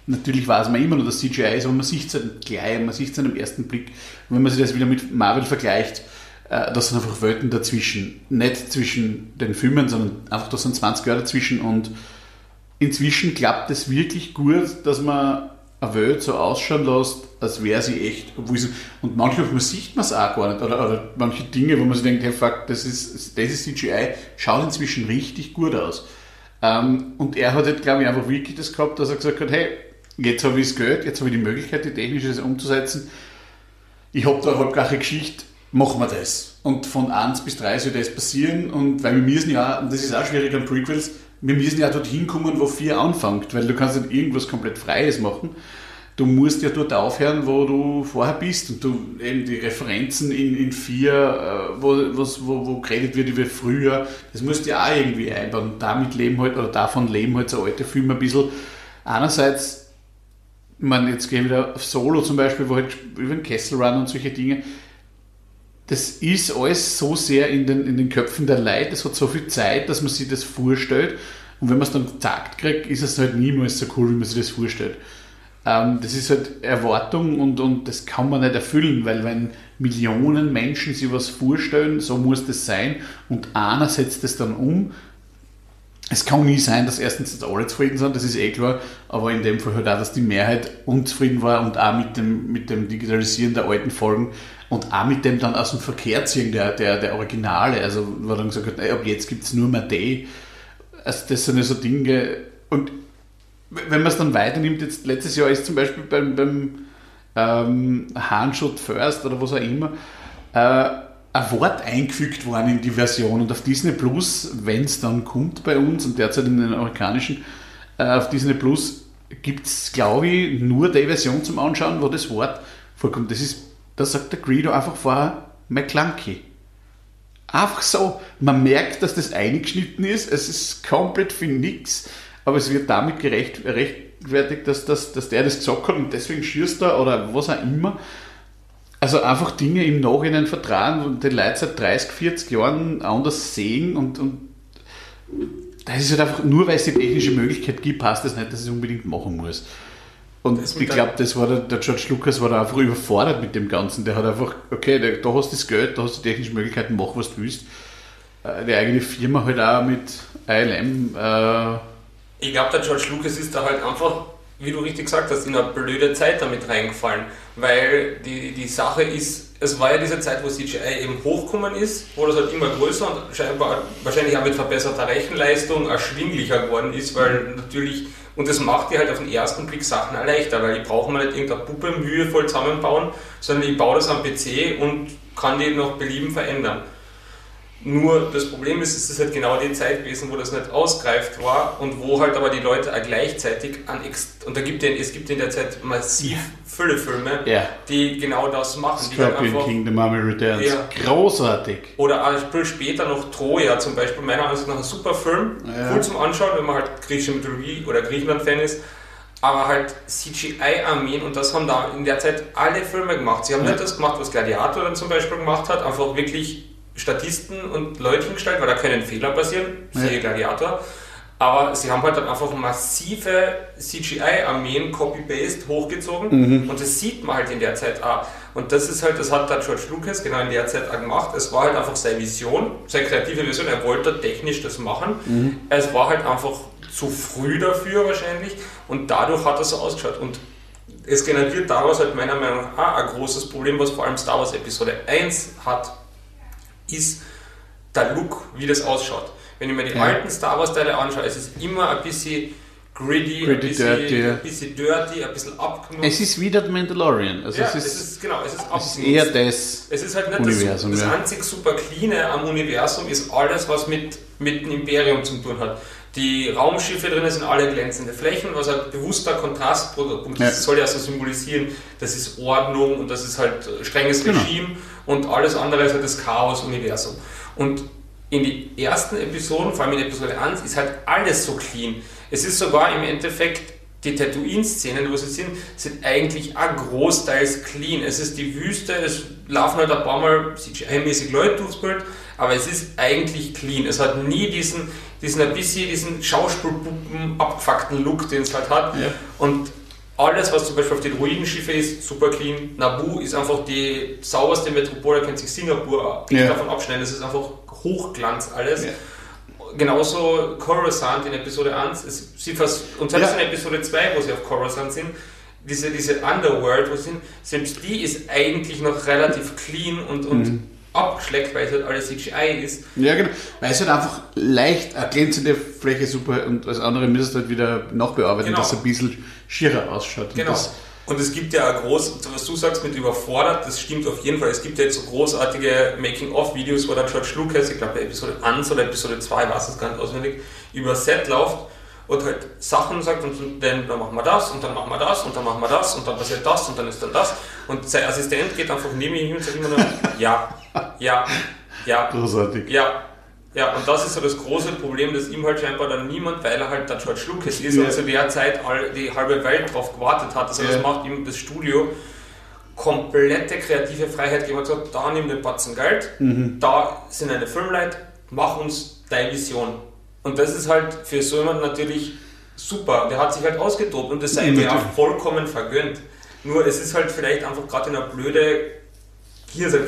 natürlich weiß man immer noch, dass CGI ist, aber man sieht es gleich, man sieht es im ersten Blick. wenn man sich das wieder mit Marvel vergleicht, äh, das sind einfach Welten dazwischen. Nicht zwischen den Filmen, sondern einfach, das sind 20 Jahre dazwischen und inzwischen klappt es wirklich gut, dass man eine Welt so ausschauen lässt, als wäre sie echt. Obwohl sie, und manchmal sieht man es auch gar nicht. Oder, oder manche Dinge, wo man sich denkt, hey fuck, das ist, das ist CGI, schaut inzwischen richtig gut aus. Ähm, und er hat halt, glaube ich, einfach wirklich das gehabt, dass er gesagt hat, hey, jetzt habe ich das Geld, jetzt habe ich die Möglichkeit, die technische umzusetzen. Ich habe da eine halbgache Geschichte, machen wir das. Und von 1 bis 3 soll das passieren. Und weil wir müssen ja, und das ist auch schwierig an Prequels, wir müssen ja dorthin kommen, wo 4 anfängt, weil du kannst nicht irgendwas komplett Freies machen. Du musst ja dort aufhören, wo du vorher bist und du eben die Referenzen in, in 4, äh, wo, was, wo, wo geredet wird über früher, das musst du ja auch irgendwie einbauen. Und damit leben halt, oder davon leben halt so alte Filme ein bisschen. Einerseits, meine, jetzt gehen wir wieder auf Solo zum Beispiel, wo halt über den Kessel Run und solche Dinge, das ist alles so sehr in den, in den Köpfen der Leute, es hat so viel Zeit, dass man sich das vorstellt. Und wenn man es dann gesagt kriegt, ist es halt niemals so cool, wie man sich das vorstellt. Ähm, das ist halt Erwartung und, und das kann man nicht erfüllen, weil wenn Millionen Menschen sich was vorstellen, so muss das sein und einer setzt es dann um, es kann nie sein, dass erstens alle zufrieden sind, das ist eh klar, aber in dem Fall halt auch, dass die Mehrheit unzufrieden war und auch mit dem, mit dem Digitalisieren der alten Folgen und auch mit dem dann aus dem Verkehr ziehen der, der, der Originale, also wo dann gesagt hat, ab jetzt gibt es nur mehr die. Also das sind ja so Dinge und wenn man es dann weiternimmt, jetzt letztes Jahr ist zum Beispiel beim, beim ähm, Handshot First oder was auch immer, äh, ein Wort eingefügt worden in die Version und auf Disney Plus, wenn es dann kommt bei uns und derzeit in den amerikanischen, äh, auf Disney Plus gibt es, glaube ich, nur die Version zum Anschauen, wo das Wort vorkommt. Das ist da sagt der Greedo einfach vorher McClunky. Einfach so. Man merkt, dass das eingeschnitten ist. Es ist komplett für nichts. Aber es wird damit gerechtfertigt, dass, dass, dass der das gesagt hat und deswegen schießt er oder was auch immer. Also einfach Dinge im Nachhinein vertragen und die Leute seit 30, 40 Jahren anders sehen und, und das ist halt einfach, nur weil es die technische Möglichkeit gibt, passt das nicht, dass es unbedingt machen muss. Und ich glaube, das war der, der, George Lucas war da einfach überfordert mit dem Ganzen. Der hat einfach, okay, der, da hast du das Geld, da hast du die technischen Möglichkeiten, mach was du willst. Äh, die eigene Firma halt auch mit ILM. Äh ich glaube, der George Lucas ist da halt einfach, wie du richtig gesagt hast, in eine blöde Zeit damit reingefallen. Weil die, die Sache ist, es war ja diese Zeit, wo CGI eben hochgekommen ist, wo das halt immer größer und scheinbar, wahrscheinlich auch mit verbesserter Rechenleistung erschwinglicher geworden ist, weil natürlich und das macht dir halt auf den ersten Blick Sachen leichter, weil ich brauche mir nicht irgendeine Puppe mühevoll zusammenbauen, sondern ich baue das am PC und kann die noch belieben verändern. Nur das Problem ist, es ist halt genau die Zeit gewesen, wo das nicht ausgreift war und wo halt aber die Leute auch gleichzeitig an und da gibt es, es gibt in der Zeit massiv Füllefilme, ja. die genau das machen. Scorpion halt King, The Mummy Returns. Ja. Großartig. Oder ein Spiel später noch Troja zum Beispiel, meiner Ansicht nach ein super Film, ja. cool zum Anschauen, wenn man halt griechische Mythologie oder Griechenland-Fan ist. aber halt CGI-Armeen und das haben da in der Zeit alle Filme gemacht. Sie haben Ja. nicht das gemacht, was Gladiator dann zum Beispiel gemacht hat, einfach wirklich Statisten und Leute hingestellt, weil da können Fehler passieren, siehe Ja. Gladiator. Aber sie haben halt dann einfach massive CGI-Armeen Copy-Paste hochgezogen und das sieht man halt in der Zeit auch. Und das ist halt, das hat der George Lucas genau in der Zeit auch gemacht. Es war halt einfach seine Vision, seine kreative Vision. Er wollte technisch das machen. Es war halt einfach zu früh dafür wahrscheinlich und dadurch hat er so ausgeschaut. Und es generiert daraus halt meiner Meinung nach auch ein großes Problem, was vor allem Star Wars Episode 1 hat, ist der Look, wie das ausschaut. Wenn ich mir die Ja. alten Star Wars Teile anschaue, es ist immer ein bisschen gritty, ein, Gritty, bisschen, dirty, ein bisschen dirty, ein bisschen abgenutzt. Es ist wieder der Mandalorian. Also ja, es, ist, es ist genau, es ist es ist eher das. Es ist halt nicht Universum, das, das ja. einzig super cleane am Universum ist alles, was mit, mit dem Imperium zu tun hat. Die Raumschiffe drin sind alle glänzende Flächen, was halt bewusster Kontrastpunkt ist. Ja. Das soll ja so symbolisieren, das ist Ordnung und das ist halt äh, strenges Genau. Regime und alles andere ist halt das Chaos-Universum. Und in die ersten Episoden, vor allem in Episode 1, ist halt alles so clean. Es ist sogar im Endeffekt die Tatooine-Szenen, wo sie sind, sind eigentlich auch großteils clean. Es ist die Wüste, es laufen halt ein paar Mal CGI-mäßig Leute durchs Bild, aber es ist eigentlich clean. Es hat nie diesen, diesen ein bisschen, diesen Schauspielpuppen abgefuckten Look, den es halt hat. Ja. Und alles, was zum Beispiel auf den Druidenschiffe ist, super clean. Naboo ist einfach die sauberste Metropole, kennt sich Singapur Ja. davon abschneiden. Das ist einfach Hochglanz alles. Ja. Genauso Coruscant in Episode 1. Es, sie vers und selbst Ja. in Episode 2, wo sie auf Coruscant sind, diese, diese Underworld, wo sie sind, selbst die ist eigentlich noch relativ clean und, und Mhm. Abgeschleckt, weil es halt alles CGI ist. Ja, genau. Weil es halt einfach leicht eine glänzende Fläche super und das andere müsstest du halt wieder nachbearbeiten, Genau. dass es ein bisschen schierer ausschaut. Genau. Und es gibt ja ein groß, was du sagst mit überfordert, das stimmt auf jeden Fall. Es gibt ja jetzt so großartige Making-of-Videos, wo der George Lucas, ich glaube bei Episode 1 oder Episode 2, weiß es gar nicht auswendig, über Set läuft und halt Sachen sagt und dann, dann machen wir das und dann machen wir das und dann machen wir das und dann passiert das und dann ist dann das. Und sein Assistent geht einfach neben ihm hin und sagt immer nur, ja, ja, ja, großartig. ja, ja, und das ist so das große Problem, dass ihm halt scheinbar dann niemand, weil er halt der George Lucas ist Ja. und zu der Zeit all, die halbe Welt drauf gewartet hat. Also Ja. das macht ihm das Studio komplette kreative Freiheit gegeben. Hat gesagt, da nimm den Batzen Geld, Mhm. da sind eine Filmleute, mach uns deine Vision. Und das ist halt für so jemanden natürlich super. Der hat sich halt ausgetobt und das sei ihm ja vollkommen vergönnt. Nur es ist halt vielleicht einfach gerade in einer blöde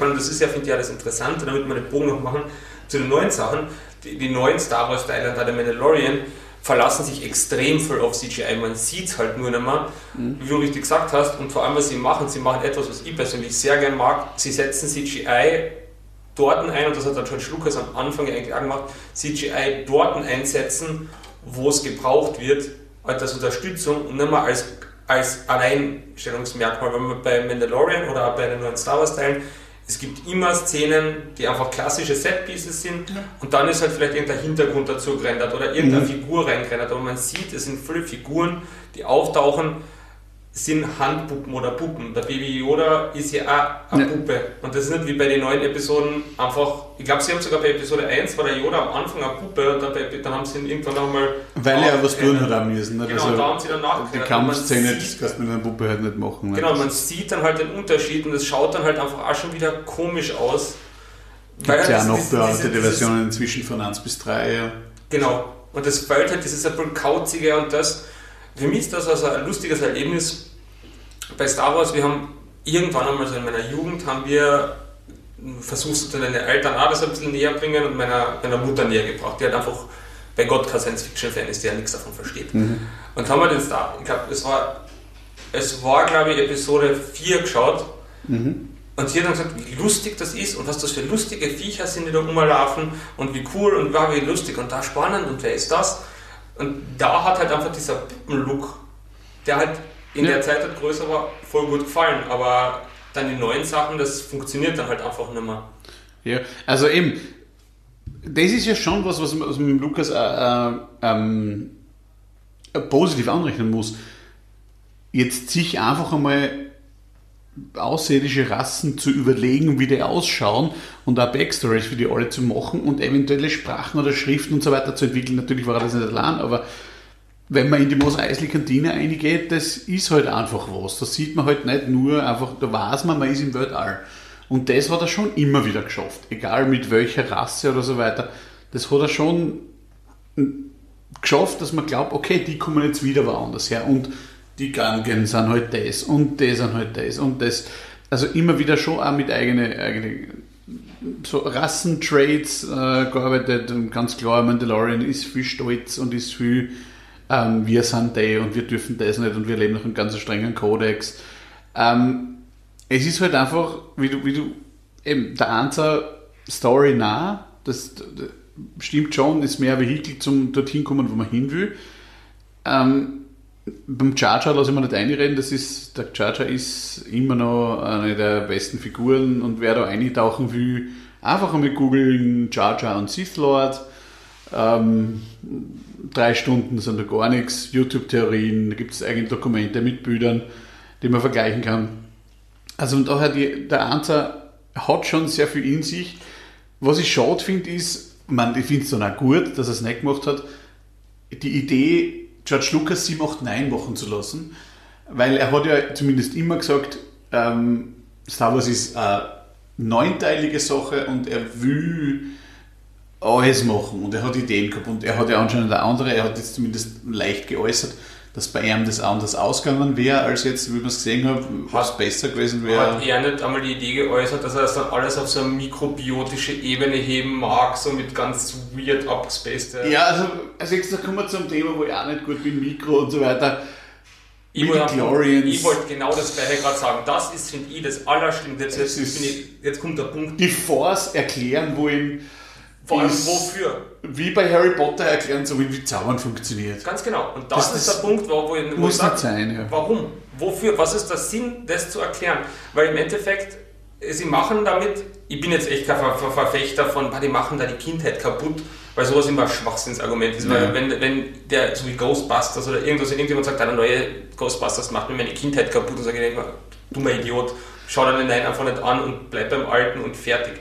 man, das ist ja, finde ich, ja das Interessante, damit wir den Bogen noch machen zu den neuen Sachen. Die, die neuen Star Wars Teile, da der Mandalorian, verlassen sich extrem viel auf CGI. Man sieht es halt nur nicht mehr, wie du richtig gesagt hast. Und vor allem, was sie machen, sie machen etwas, was ich persönlich sehr gern mag. Sie setzen CGI dort ein, und das hat der George Lucas am Anfang ja eigentlich auch gemacht, CGI dort einsetzen, wo es gebraucht wird, halt als Unterstützung und nicht mehr als, als Alleinstellungsmerkmal. Wenn man bei Mandalorian oder auch bei den neuen Star Wars Teilen, es gibt immer Szenen, die einfach klassische Setpieces sind und dann ist halt vielleicht irgendein Hintergrund dazu gerendert oder irgendeine Mhm. Figur reingerendert. Aber man sieht, es sind viele Figuren, die auftauchen, sind Handpuppen oder Puppen. Der Baby Yoda ist ja auch eine Ja. Puppe. Und das ist nicht wie bei den neuen Episoden einfach. Ich glaube, sie haben sogar bei Episode 1 war der Yoda am Anfang eine Puppe und dann, bei, dann haben sie ihn irgendwann nochmal. Weil er was tun hat am müssen. Ne? Genau, Also, da haben sie dann die. Und man Kampfszene, das kannst du mit einer Puppe halt nicht machen. Ne? Genau, man sieht dann halt den Unterschied und es schaut dann halt einfach auch schon wieder komisch aus. Gibt ja das- auch noch bearbeitete Versionen inzwischen von 1 bis 3. Ja. Genau. Und das fällt halt, das ist ein bisschen kauzige und das, für mich ist das also ein lustiges Erlebnis bei Star Wars. Wir haben irgendwann einmal so in meiner Jugend haben wir versucht, deine Eltern auch das ein bisschen näher bringen und meiner, meiner Mutter näher gebracht. Die hat einfach bei Gott kein Science-Fiction-Fan ist, der nichts davon versteht. Und haben wir den Star, ich glaube, es war, es war, glaube ich, Episode 4 geschaut. Und sie hat dann gesagt, wie lustig das ist und was das für lustige Viecher sind, die da rumlaufen und wie cool und war wie lustig und da spannend und wer ist das? Und da hat halt einfach dieser Puppenlook, der halt in Ja. der Zeit halt größer war, voll gut gefallen. Aber dann die neuen Sachen, das funktioniert dann halt einfach nicht mehr. Ja, also eben, das ist ja schon was, was man mit Lukas äh, äh, ähm, äh, positiv anrechnen muss. Jetzt sich einfach einmal außerirdische Rassen zu überlegen, wie die ausschauen und auch Backstories für die alle zu machen und eventuelle Sprachen oder Schriften und so weiter zu entwickeln. Natürlich war das nicht allein, aber wenn man in die Mos Eisley Kantine reingeht, das ist halt einfach was. Das sieht man halt nicht nur einfach, da weiß man, man ist im Weltall. Und das hat er schon immer wieder geschafft. Egal mit welcher Rasse oder so weiter. Das hat er schon geschafft, dass man glaubt, okay, die kommen jetzt wieder woanders her. Und die Gangen sind halt das und die sind halt das und das. Also immer wieder schon auch mit eigenen eigene, so Rassentrades äh, gearbeitet und ganz klar, Mandalorian ist viel stolz und ist viel ähm, wir sind die und wir dürfen das nicht und wir leben nach einem ganz strengen Kodex. Ähm, es ist halt einfach, wie du, wie du eben der Answer Story nah, das, das stimmt schon, ist mehr Vehikel zum dorthin kommen, wo man hin will. Ähm, beim Charger lasse ich mir nicht einreden, das ist, der Charger ist immer noch eine der besten Figuren und wer da eintauchen will, einfach einmal googeln Charger und Sith Lord. Ähm, drei Stunden sind da gar nichts. YouTube-Theorien, da gibt es eigene Dokumente mit Bildern, die man vergleichen kann. Also und daher, die, der Answer hat schon sehr viel in sich. Was ich schade finde, ist, man, ich finde es dann auch gut, dass er es nicht gemacht hat, die Idee, George Lucas 7, 8, 9 machen zu lassen, weil er hat ja zumindest immer gesagt, ähm, Star Wars ist eine neunteilige Sache und er will alles machen. Und er hat Ideen gehabt und er hat ja anscheinend eine andere, er hat jetzt zumindest leicht geäußert, dass bei ihm das anders ausgegangen wäre, als jetzt, wie man es gesehen hat, was besser gewesen wäre. Hat er nicht einmal die Idee geäußert, dass er das dann alles auf so eine mikrobiotische Ebene heben mag, so mit ganz weird abgespaced? Ja, also als nächstes kommen wir zum Thema, wo ich auch nicht gut bin, Mikro und so weiter. Ich wollte, ich wollte genau das gleiche gerade sagen. Das ist, finde ich, das Allerschlimmste. Jetzt, jetzt, jetzt kommt der Punkt. Die Force erklären wollen, vor allem wofür? Wie bei Harry Potter erklären, so wie, wie Zaubern funktioniert. Ganz genau. Und das, das ist der Punkt, wo, wo ich, wo muss ich sage, sein, ja. warum? Wofür? Was ist der Sinn, das zu erklären? Weil im Endeffekt, sie machen damit, ich bin jetzt echt kein Ver Ver Verfechter von, die machen da die Kindheit kaputt, weil sowas immer ein Schwachsinnsargument ist. Ja. Weil wenn, wenn der, so wie Ghostbusters oder irgendwas, irgendjemand sagt, eine neue Ghostbusters macht mir meine Kindheit kaputt, und sage ich immer, dummer Idiot, schau dir den Nein einfach nicht an und bleib beim Alten und fertig.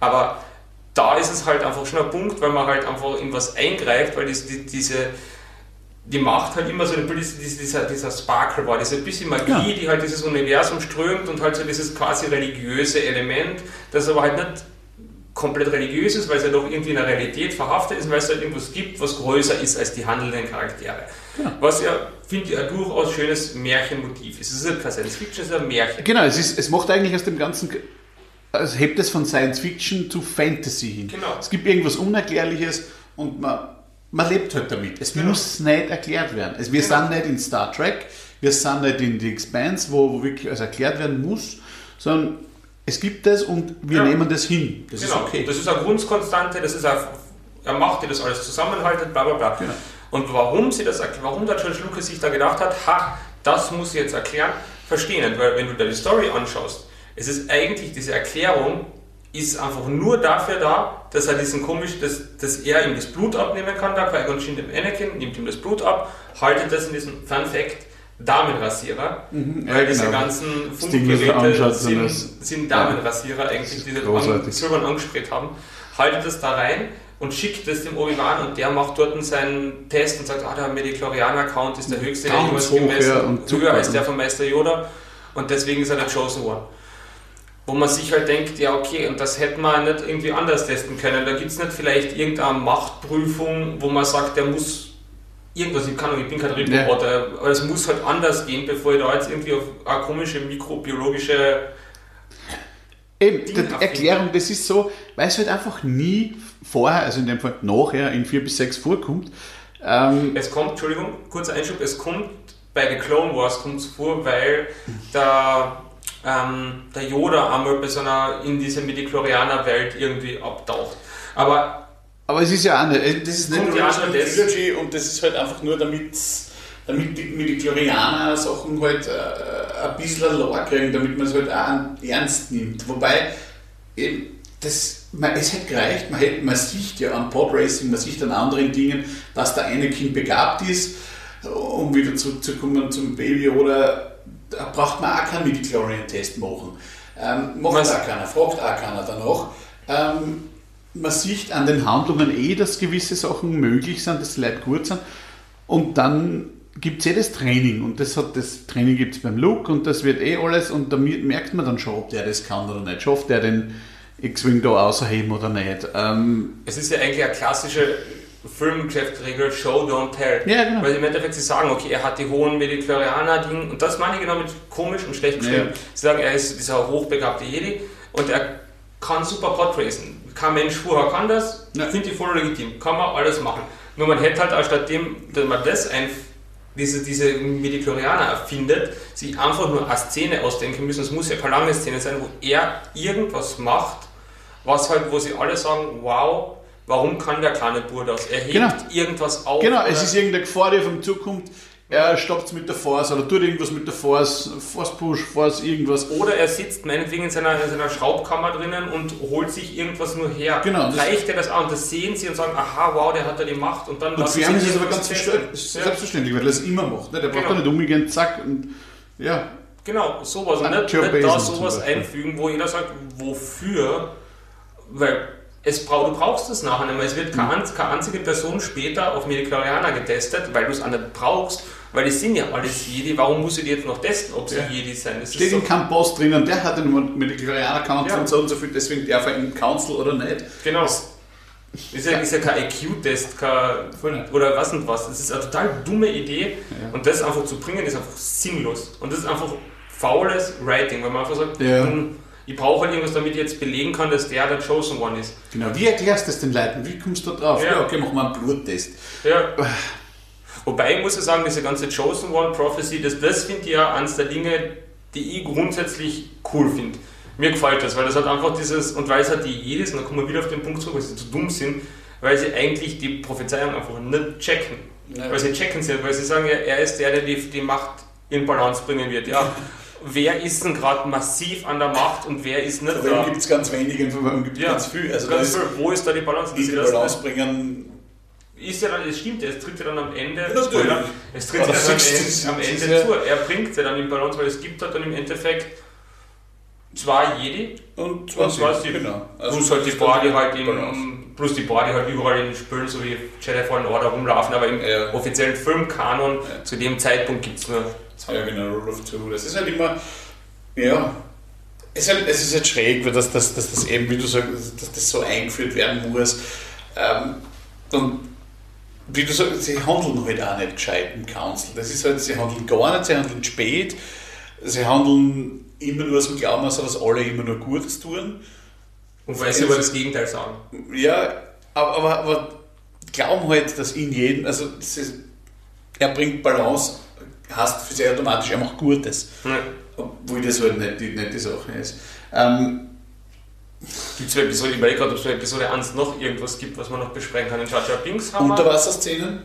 Aber da ist es halt einfach schon ein Punkt, weil man halt einfach in was eingreift, weil die, die, diese, die Macht halt immer so ein bisschen dieser, dieser Sparkle war, diese bisschen Magie, ja. die halt dieses Universum strömt und halt so dieses quasi religiöse Element, das aber halt nicht komplett religiös ist, weil es ja doch irgendwie in der Realität verhaftet ist, weil es halt irgendwas gibt, was größer ist als die handelnden Charaktere. Ja. Was ja, finde ich, ein durchaus schönes Märchenmotiv ist. Es ist ja kein Science Fiction, es ist ein Märchen. Genau, es, ist, es macht eigentlich aus dem ganzen also hebt es von Science Fiction zu Fantasy hin. Genau. Es gibt irgendwas Unerklärliches und man, man lebt halt damit. Es genau. muss nicht erklärt werden. Also wir genau. sind nicht in Star Trek, wir sind nicht in The Expanse, wo, wo wirklich alles erklärt werden muss, sondern es gibt es und wir ja. nehmen das hin. Das genau. ist okay. Das ist eine Grundkonstante, das ist eine, macht, die das alles zusammenhaltet, bla bla bla. Genau. Und warum sie das warum der George Lucas sich da gedacht hat, ha, das muss ich jetzt erklären, verstehe nicht, weil wenn du dir die Story anschaust, es ist eigentlich, diese Erklärung ist einfach nur dafür da, dass er diesen komisch, dass, dass er ihm das Blut abnehmen kann, da Qui-Gon Jinn dem Anakin, nimmt ihm das Blut ab, haltet das in diesem Fun Fact Damenrasierer, mhm, weil ja, diese genau. ganzen Funkgeräte sind, sind Damenrasierer ja, eigentlich, die das silbern angesprayt haben, haltet das da rein und schickt das dem Obi-Wan und der macht dort seinen Test und sagt, ah, der Medichlorian-Account ist der höchste, der jemals gemessen, höher als der von Meister Yoda. Und deswegen ist er der Chosen One wo man sich halt denkt, ja okay, und das hätte man nicht irgendwie anders testen können. Da gibt es nicht vielleicht irgendeine Machtprüfung, wo man sagt, der muss irgendwas, ich, kann, ich bin kein Reporter, ja. aber es muss halt anders gehen, bevor ich da jetzt irgendwie auf eine komische mikrobiologische Eben, die Erklärung, das ist so, weil es halt einfach nie vorher, also in dem Fall nachher, in vier bis sechs vorkommt. Ähm es kommt, Entschuldigung, kurzer Einschub, es kommt bei The Clone Wars kommt vor, weil da ähm, der Yoda einmal bei so einer, in dieser Midichlorianer-Welt irgendwie abtaucht. Aber, aber es ist ja auch nicht, das ist nicht nur eine Trilogy und das ist halt einfach nur damit damit die Midichlorianer Sachen halt äh, ein bisschen Lore kriegen, damit man es halt auch ernst nimmt. Wobei, eben, das, man, es hätte gereicht, man, hätte, man sieht ja am Podracing, man sieht an anderen Dingen, dass der eine Kind begabt ist, um wieder zurückzukommen zum Baby oder da braucht man auch keinen Midichlorian-Test machen. Ähm, macht Was? auch keiner, fragt auch keiner danach. Ähm, man sieht an den Handlungen eh, dass gewisse Sachen möglich sind, dass die Leute gut sind. Und dann gibt es eh das Training und das, hat, das Training gibt es beim Luke und das wird eh alles und da merkt man dann schon, ob der das kann oder nicht. Schafft der den X-Wing da außerheben oder nicht. Ähm, es ist ja eigentlich eine klassische Filmgeschäftsregel Show, don't tell. Ja, genau. Weil im Endeffekt sie sagen, okay, er hat die hohen Medichlorianer-Ding und das meine ich genau mit komisch und schlecht geschrieben. Ja. Sie sagen, er ist dieser hochbegabte Jedi und er kann super Podracen. Kein Mensch vorher kann das, Ja. finde ich voll legitim, kann man alles machen. Nur man hätte halt anstatt dem, dass man das ein, diese, diese Medichlorianer erfindet, sich einfach nur eine Szene ausdenken müssen. Es muss ja keine lange Szene sein, wo er irgendwas macht, was halt, wo sie alle sagen, wow, warum kann der kleine Bur das? Er hebt Genau. irgendwas auf. genau, es ist irgendeine Gefahr, die auf ihm zukommt. Er stoppt mit der Force oder tut irgendwas mit der Force, Force Push, Force irgendwas. Oder er sitzt meinetwegen in seiner, in seiner Schraubkammer drinnen und holt sich irgendwas nur her. Genau, Reicht er das an? Das sehen sie und sagen, aha, wow, der hat ja die Macht und dann Und lassen ist sie es aber ganz selbstverständlich, weil er es immer macht. Ne? Der braucht Genau. nicht umgehen, zack. Und, ja, Genau, sowas. Und nicht, nicht da sowas einfügen, wo jeder sagt, wofür? Weil es brauch, du brauchst es nachher nicht mehr. Es wird Mhm. keine, keine einzige Person später auf Mediklarianer getestet, weil du es nicht brauchst. Weil die sind ja alles Jedi. Warum muss ich die jetzt noch testen, ob sie Ja. Jedi sein? Das steht ist in so, keinem Post drinnen, der hat den Mediklarianer Council Ja. und so und so viel, deswegen darf er im Council oder nicht. genau. Ist ja, ist ja kein IQ-Test, oder was und was. Das ist eine total dumme Idee Ja. und das einfach zu bringen ist einfach sinnlos. Und das ist einfach faules Writing, weil man einfach sagt, Ja. hm, ich brauche halt irgendwas, damit ich jetzt belegen kann, dass der der Chosen One ist. Genau, wie erklärst du das den Leuten? Wie kommst du da drauf? Ja. Ja, okay, machen wir einen Bluttest. Ja. Wobei ich muss ja sagen, diese ganze Chosen One Prophecy, das, das finde ich ja eines der Dinge, die ich grundsätzlich cool finde. Mir gefällt das, weil das hat einfach dieses, und weil es halt die Jedis, und dann kommen wir wieder auf den Punkt zurück, weil sie zu dumm sind, weil sie eigentlich die Prophezeiung einfach nicht checken. Ja. Weil sie checken sie nicht, weil sie sagen ja, er ist der, der die, die Macht in Balance bringen wird. Ja, wer ist denn gerade massiv an der Macht und wer ist nicht Von da? gibt es ganz wenige und von wem gibt es Ja, ganz viel. Also Ganz ist viel. Wo ist da die Balance? die Balance bringen. ist ja dann, es stimmt ja, es tritt ja dann am Ende. Spoiler, es tritt ja dann am Ende, am ist Ende zu. Er bringt ja dann in Balance, weil es gibt halt dann im Endeffekt zwei Jedi, Und Und 20, zwar die- genau. plus halt die ist halt Balance. im, plus die die halt überall in den Spülen, so wie Jedi Fallen Order rumlaufen, aber im Ja. offiziellen Filmkanon Ja. zu dem Zeitpunkt gibt es nur zwei. Ja, genau, Rule of Two. Das ist halt immer, ja, es ist halt, es ist halt schräg, weil das, das, das, das eben, wie du sagst, dass das so eingeführt werden muss. Ähm, und wie du sagst, sie handeln halt auch nicht gescheit im Council. Das ist halt, sie handeln gar nicht, sie handeln spät, sie handeln immer nur aus dem Glauben, also dass alle immer nur Gutes tun. Und weil sie aber das Gegenteil sagen. Ja, aber, aber, aber glauben halt, dass in jedem, also ist, er bringt Balance, heißt für sie automatisch, er macht Gutes. Ne. Obwohl das halt nicht die, nicht die Sache ist. Ähm, Gibt es Episode, ich überlege gerade, ob es bei Episode 1 noch irgendwas gibt, was man noch besprechen kann. In Jar Jar Binks haben. Unterwasserszenen?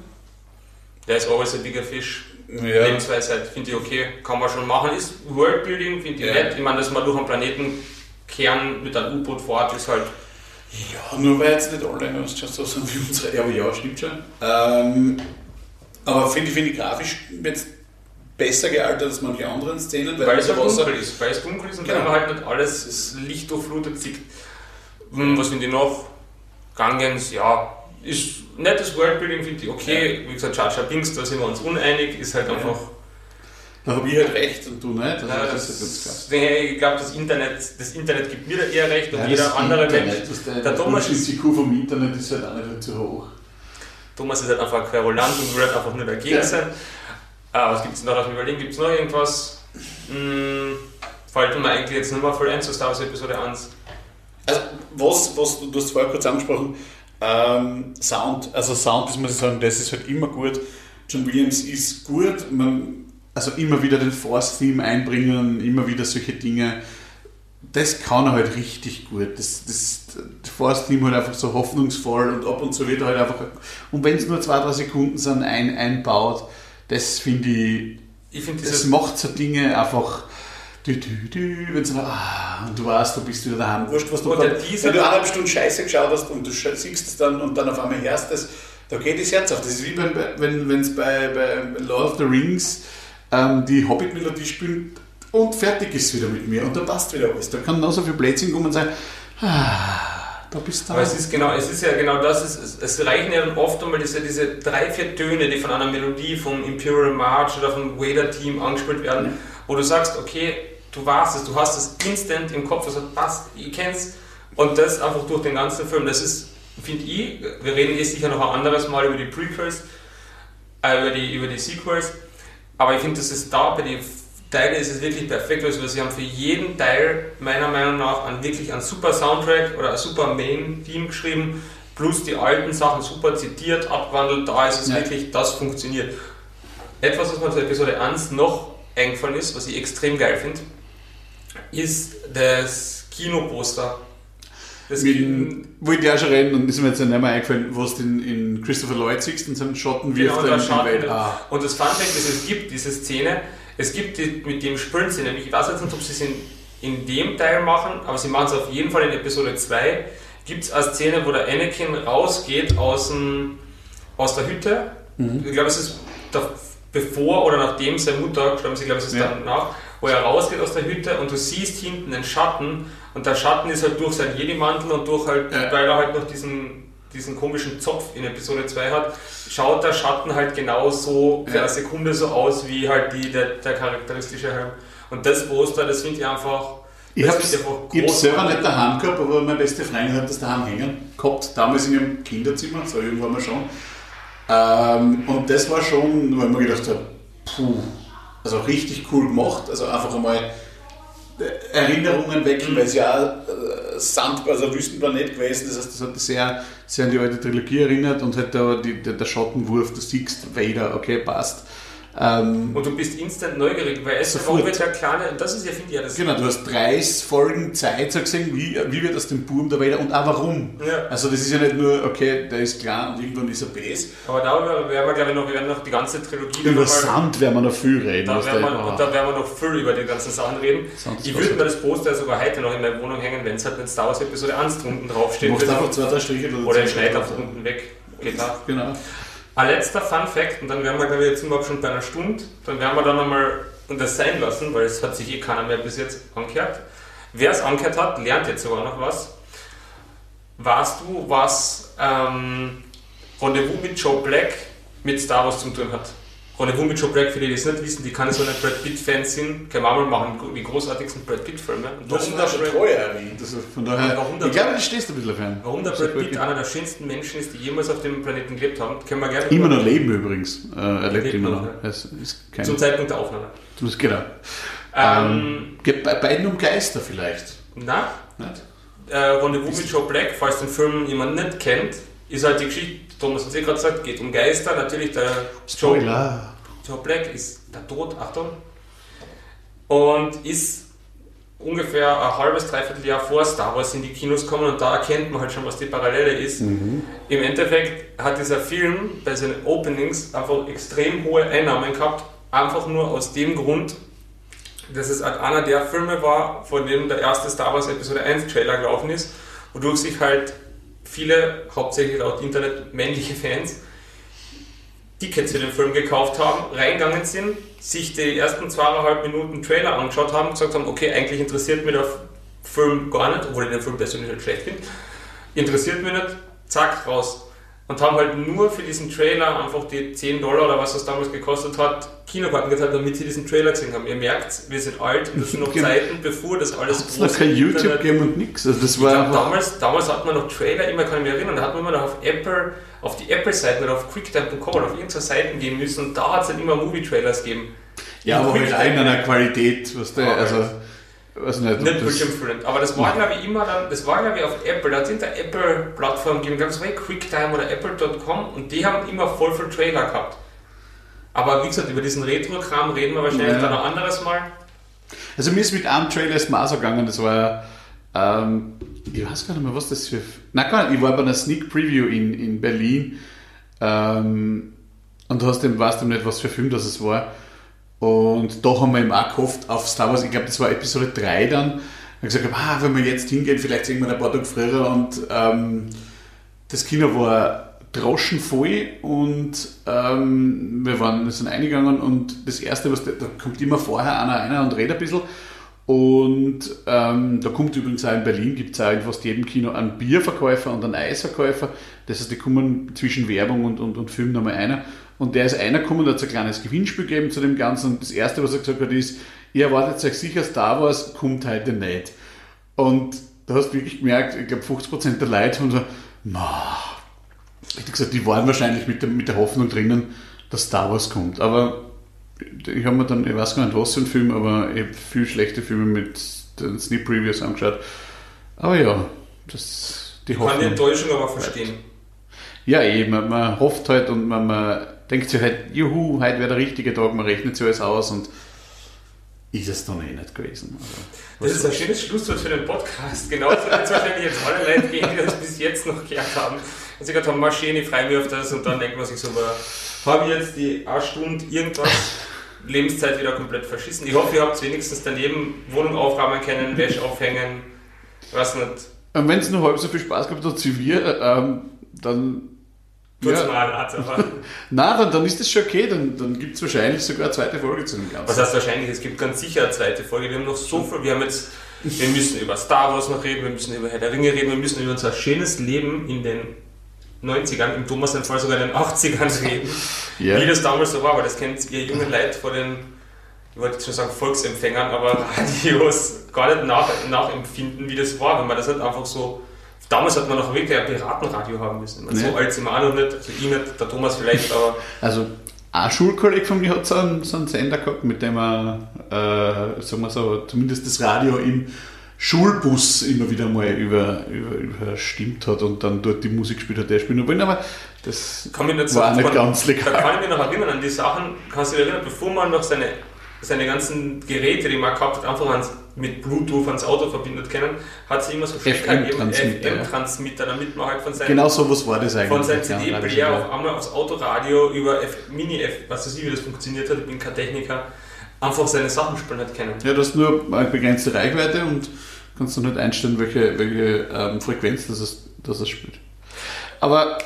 Der ist always a bigger fish. Ja. Lebensweisheit finde ich okay, kann man schon machen. Ist Worldbuilding, finde ich Ja. nett. Ich meine, dass man durch einen Planeten kehren mit einem U-Boot fährt, ist halt. Ja, nur weil jetzt nicht alle aus schon so sind wie unsere. Ja, aber ja, stimmt schon. Ähm, aber finde ich, finde ich grafisch jetzt besser gealtert als manche anderen Szenen, Weil es halt Wasser- dunkel ist. Weil es dunkel ist und Genau. weil man halt nicht alles das Licht durchflutet sieht. Hm, was finde ich noch? Gangens, ja. Ist nettes Worldbuilding, finde ich okay. Wie gesagt, Jar Binks, da sind wir uns uneinig, ist halt Ja. einfach. Da habe ich halt recht und du nicht. Also Ja, das, das, ist ich glaube, das Internet, das Internet gibt mir da eher recht und Ja, jeder andere Internet, Mensch. das der, der Thomas ist- IQ vom Internet ist halt auch nicht zu hoch. Thomas ist halt einfach querulant und will halt einfach nur dagegen Ja. sein. Ah, was gibt es noch auf dem Überlegen? Gibt es noch irgendwas? Hm, fällt mir eigentlich jetzt nicht mehr voll ein zu Star Wars Episode 1. Also, was, was du, du hast vorher kurz angesprochen, ähm, Sound. Also, Sound, das muss ich sagen, das ist halt immer gut. John Williams ist gut. Man, also, immer wieder den Force-Theme einbringen, immer wieder solche Dinge. Das kann er halt richtig gut. Das, das, das Force-Theme halt einfach so hoffnungsvoll und ab und zu wird er halt einfach, und wenn es nur zwei, drei Sekunden sind, ein, einbaut, das finde ich Ich finde das macht so Dinge einfach. Du, du, du, wenn so, ah, und du weißt, du bist wieder daheim. Wurscht, was du Oder dieser- Wenn du eineinhalb Stunden Scheiße geschaut hast und du siehst es dann und dann auf einmal hörst es, da geht das Herz auf. Das ist wie beim, wenn es bei, bei Lord of the Rings ähm, die Hobbit-Melodie spielt und fertig ist wieder mit mir und da passt wieder alles. Da kann noch so viel Blödsinn kommen und sagen, ah, da bist du Aber es ist genau, es ist ja genau das, es, es reichen ja oft einmal diese, diese drei, vier Töne, die von einer Melodie vom Imperial March oder vom Wader Team angespielt werden, Ja. wo du sagst, okay, du warst es, du hast es instant im Kopf, also passt, ich kenn's und das einfach durch den ganzen Film. Das ist, finde ich, wir reden jetzt sicher noch ein anderes Mal über die Prequels, äh, über, die, über die Sequels, aber ich finde, dass es da bei den Teilen ist es wirklich perfekt, also sie haben für jeden Teil meiner Meinung nach einen, wirklich einen super Soundtrack oder ein super Main-Theme geschrieben, plus die alten Sachen super zitiert, abgewandelt, da ist es Ja. wirklich, das funktioniert. Etwas, was mir zur Episode 1 noch eingefallen ist, was ich extrem geil finde, ist das Kinoposter. Das Mit, wollte ich auch schon reden und ist mir jetzt nicht mehr eingefallen, was du in, in Christopher Lloyd siehst und seinen Schotten wirft Genau, in Schatten. Welt. Ah, Und das Fun Fact ist, es gibt diese Szene, es gibt die, mit dem Sprint-Szene, ich weiß jetzt nicht, ob sie es in, in dem Teil machen, aber sie machen es auf jeden Fall in Episode 2, gibt es eine Szene, wo der Anakin rausgeht aus, dem, aus der Hütte. Mhm. Ich glaube, es ist da, bevor oder nachdem seine Mutter gestorben ist, ich glaube, es ist Ja. danach, wo er rausgeht aus der Hütte und du siehst hinten den Schatten und der Schatten ist halt durch seinen Jedi-Mantel und durch halt, Ja. weil er halt noch diesen, diesen komischen Zopf in Episode 2 hat, schaut der Schatten halt genau so für Ja. Sekunde so aus wie halt die, der, der charakteristische Helm. Und das Poster, das finde ich einfach. Ich habe hab's selber nicht daheim gehabt, aber meine beste Freundin hat das daheim hängen gehabt, damals in ihrem Kinderzimmer, so irgendwann mal schon. Ähm, und das war schon, weil man gedacht hat, puh, also richtig cool gemacht, also einfach einmal Erinnerungen wecken, weil es ja äh, Sand, also Wüstenplanet gewesen, das heißt, das hat sehr, sehr an die alte Trilogie erinnert und halt da die, der, der Schattenwurf, du siehst Vader, okay, passt. Ähm, Und du bist instant neugierig, weil es Sofort. wird der kleine, und das ist ja, finde ich ja das. Genau, du hast drei Folgen Zeit, so gesehen, wie, wie wird aus dem Buben der Vader und auch warum. Ja. Also das ist ja nicht nur, okay, der ist klar und irgendwann ist er Base. Aber darüber werden wir, glaube ich, noch, wir werden noch die ganze Trilogie Über Sand werden wir noch viel reden. Da werden, du? wir, und da werden wir noch viel über die ganzen Sachen reden. Sonst ich würde mir das Poster sogar heute noch in meiner Wohnung hängen, wenn es halt mit Star Wars Episode 1 drunten Du draufsteht. machst einfach zwei, drei Striche Oder ich schneide einfach unten weg. Geht auch. Genau. Ein letzter Fun Fact, und dann werden wir, glaube ich, jetzt überhaupt schon bei einer Stunde, dann werden wir dann nochmal das sein lassen, weil es hat sich eh keiner mehr bis jetzt angehört. Wer es angehört hat, lernt jetzt sogar noch was. Weißt du, was ähm, Rendezvous mit Joe Black mit Star Wars zu tun hat? Rendezvous mit Joe Black, für die, es nicht wissen, die keine so eine Brad Pitt-Fans sind, können wir mal machen, die großartigsten Brad Pitt-Filme. Und Das auch schon der Brad- treu erwähnt. Von daher, Warum der- ich glaube, du stehst ein bisschen auf einen. Warum der Das ist Brad Pitt einer der schönsten Menschen ist, die jemals auf dem Planeten gelebt haben, können wir gerne Immer noch leben übrigens. Äh, er lebt immer noch, noch. ja. Es ist kein, zum Zeitpunkt der Aufnahme. Zumindest, genau. Ähm, geht bei beiden um Geister vielleicht. na, Nicht? äh, Rendezvous mit Joe Black, falls den Film jemand nicht kennt, ist halt die Geschichte, Thomas hat es eh gerade gesagt, geht um Geister. Natürlich der Joe, Spoiler. Joe Black ist der Tod, Achtung, und ist ungefähr ein halbes, dreiviertel Jahr vor Star Wars in die Kinos gekommen und da erkennt man halt schon, was die Parallele ist. Im Endeffekt hat dieser Film bei seinen Openings einfach extrem hohe Einnahmen gehabt, einfach nur aus dem Grund, dass es halt einer der Filme war, von dem der erste Star Wars Episode 1 Trailer gelaufen ist, wodurch sich halt viele, hauptsächlich laut Internet männliche Fans, Tickets für den Film gekauft haben, reingegangen sind, sich die ersten zweieinhalb Minuten Trailer angeschaut haben, gesagt haben, okay, eigentlich interessiert mich der Film gar nicht, obwohl ich den Film persönlich nicht schlecht finde, interessiert mich nicht, zack, raus. Und haben halt nur für diesen Trailer einfach die 10 Dollar oder was das damals gekostet hat, Kinokarten gezahlt, damit sie diesen Trailer gesehen haben. Ihr merkt, wir sind alt und das sind noch Genau. Zeiten, bevor das alles groß kein im YouTube gegeben und nichts. Also das war glaub, damals, damals hat man noch Trailer, immer kann ich mich erinnern, da hat man immer noch auf Apple, auf die Apple-Seiten oder auf quicktime.com oder auf irgendeine Seiten gehen müssen und da hat es dann immer Movie-Trailers gegeben. ja, aber halt in einer Qualität, was der, Ja, also, weiß nicht, Nicht das, bildschirmfüllend, aber das war Ja. glaube ich immer dann, das war glaube ich auf Apple, da hat es in der Apple-Plattform gegeben, ganz bei Quicktime oder Apple.com und die haben immer voll viel Trailer gehabt. Aber wie gesagt, über diesen Retro-Kram reden wir wahrscheinlich Ja. dann noch anderes Mal. Also mir ist mit einem Trailer auch so gegangen, das war, ähm, ich weiß gar nicht mehr, was das für, gar nicht, ich war bei einer Sneak Preview in, in Berlin ähm, und du hast dem, weißt du nicht, was für Film das es war und da haben wir eben auch gehofft auf Star Wars, ich glaube das war Episode 3 dann, und gesagt habe, ah, wenn wir jetzt hingehen, vielleicht sehen wir ein paar Tage früher und ähm, das Kino war droschenvoll und ähm, wir waren, sind eingegangen und das erste, was da, da kommt immer vorher einer rein und redet ein bisschen Und ähm, da kommt übrigens auch in Berlin, gibt es auch in fast jedem Kino einen Bierverkäufer und einen Eisverkäufer. Das heißt, die kommen zwischen Werbung und, und, und Film nochmal einer. Und der ist einer gekommen, da hat es ein kleines Gewinnspiel gegeben zu dem Ganzen. Und das Erste, was er gesagt hat, ist, ihr erwartet euch sicher Star Wars, kommt heute nicht. Und da hast du wirklich gemerkt, ich glaube 50% der Leute haben so, na, ich gesagt, die waren wahrscheinlich mit der, mit der Hoffnung drinnen, dass Star Wars kommt. Aber ich habe mir dann, ich weiß gar nicht was für ein Film, aber ich habe viel schlechte Filme mit den Sneak Previews angeschaut. Aber ja, das die Hoffnung. Ich kann die Enttäuschung aber verstehen. Ja, eben, man, man hofft halt und man, man denkt sich halt, juhu, heute wäre der richtige Tag, man rechnet sich alles aus und ist es dann eh nicht gewesen. Also, das ist ein schönes Schlusswort für den Podcast. Genauso wird es wahrscheinlich jetzt alle Leute gehen, die das bis jetzt noch gehört haben. Und sie gesagt haben, ich mich auf das und dann denkt man sich so, habe ich jetzt die eine Stunde irgendwas Lebenszeit wieder komplett verschissen. Ich hoffe, ihr habt wenigstens daneben Wohnung aufräumen können, Wäsche aufhängen, was nicht. Wenn es nur halb so viel Spaß gehabt hat wie wir, ähm, dann. Tut's ja. mal Art, aber. Nein, dann, dann ist das schon okay, dann, dann gibt es wahrscheinlich sogar eine zweite Folge zu dem Ganzen. Was heißt wahrscheinlich? Es gibt ganz sicher eine zweite Folge. Wir haben noch so viel, wir haben jetzt, wir müssen über Star Wars noch reden, wir müssen über Herr der Ringe reden, wir müssen über unser schönes Leben in den 90ern, im Thomas Fall sogar in den 80ern reden, yeah. wie das damals so war, weil das kennt ihr jungen Leute vor den, ich wollte schon sagen Volksempfängern, aber Radios gar nicht nach, nachempfinden, wie das war, wenn man das halt einfach so Damals hat man noch wirklich ein Piratenradio haben müssen. Ja. So alt sind wir auch noch nicht, also ich nicht, der Thomas vielleicht, aber. Also ein Schulkolleg von mir hat so einen, so einen Sender gehabt, mit dem er, äh, sagen wir so, zumindest das Radio im Schulbus immer wieder mal über, über, überstimmt hat und dann dort die Musik gespielt hat, der spielen wollen, aber das kann mich nicht war sagen, nicht ganz legal. Da kann ich mich noch erinnern an die Sachen, kannst du dich erinnern, bevor man noch seine, seine ganzen Geräte, die man gehabt hat, einfach ans, mit Bluetooth ans Auto verbindet kennen, hat sie immer so FM-Transmitter, damit man halt von seinem genau so was war das eigentlich von seinem CD-Player auf einmal aufs Autoradio über F, Mini-F, was weiß ich, wie das funktioniert hat, ich bin kein Techniker, einfach seine Sachen spielen hat kennen. Ja, du hast nur eine begrenzte Reichweite und kannst du nicht einstellen, welche, welche ähm, Frequenz das, ist, das es spielt. Aber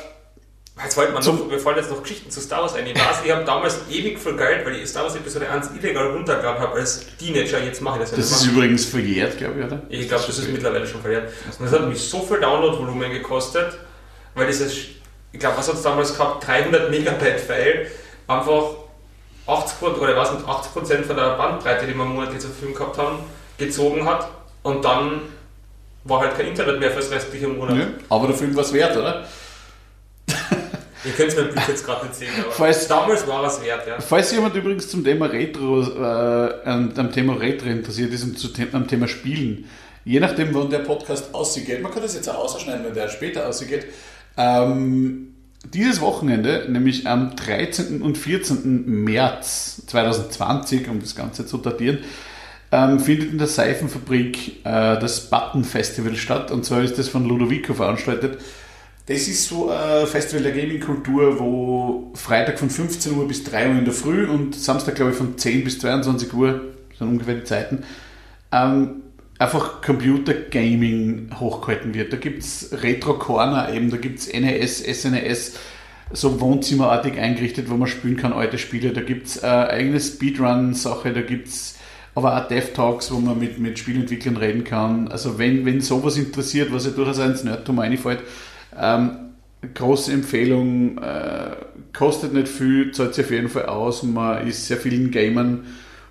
Jetzt wollte man noch, wir fallen jetzt noch Geschichten zu Star Wars ein. Ich weiß, ich habe damals ewig viel Geld, weil ich Star Wars Episode 1 illegal runtergeladen habe als Teenager. Jetzt mache ich das Das ist machen. übrigens verjährt, glaube ich, oder? Ich glaube, das ist mittlerweile schon verjährt. Und das hat mich so viel Download-Volumen gekostet, weil dieses, ich glaube, was hat es damals gehabt? 300 Megabyte File, einfach 80 oder was nicht, 80 von der Bandbreite, die wir monatlich zur Verfügung gehabt haben, gezogen hat und dann war halt kein Internet mehr fürs restliche Monat. Ja, aber der Film war es wert, oder? Ihr könnt es mir Blick jetzt gerade nicht sehen, aber falls, damals war es wert, ja. Falls jemand übrigens zum Thema Retro, äh, am Thema Retro interessiert ist und zu, am Thema Spielen, je nachdem, wann der Podcast ausgeht, man kann das jetzt auch ausschneiden, wenn der später ausgeht, ähm, dieses Wochenende, nämlich am 13. und 14. März 2020, um das Ganze zu datieren, ähm, findet in der Seifenfabrik äh, das Button Festival statt. Und zwar ist das von Ludovico veranstaltet. Das ist so ein Festival der Gaming-Kultur, wo Freitag von 15 Uhr bis 3 Uhr in der Früh und Samstag, glaube ich, von 10 bis 22 Uhr, sind ungefähr die Zeiten, ähm, einfach Computer-Gaming hochgehalten wird. Da gibt es Retro-Corner, eben, da gibt es NES, SNES, so wohnzimmerartig eingerichtet, wo man spielen kann, alte Spiele. Da gibt es eine eigene Speedrun-Sache, da gibt es aber auch Dev-Talks, wo man mit, mit Spielentwicklern reden kann. Also wenn, wenn sowas interessiert, was ja durchaus ins Nerdtum einfällt, ähm, große Empfehlung, äh, kostet nicht viel, zahlt sich auf jeden Fall aus, man ist sehr vielen Gamern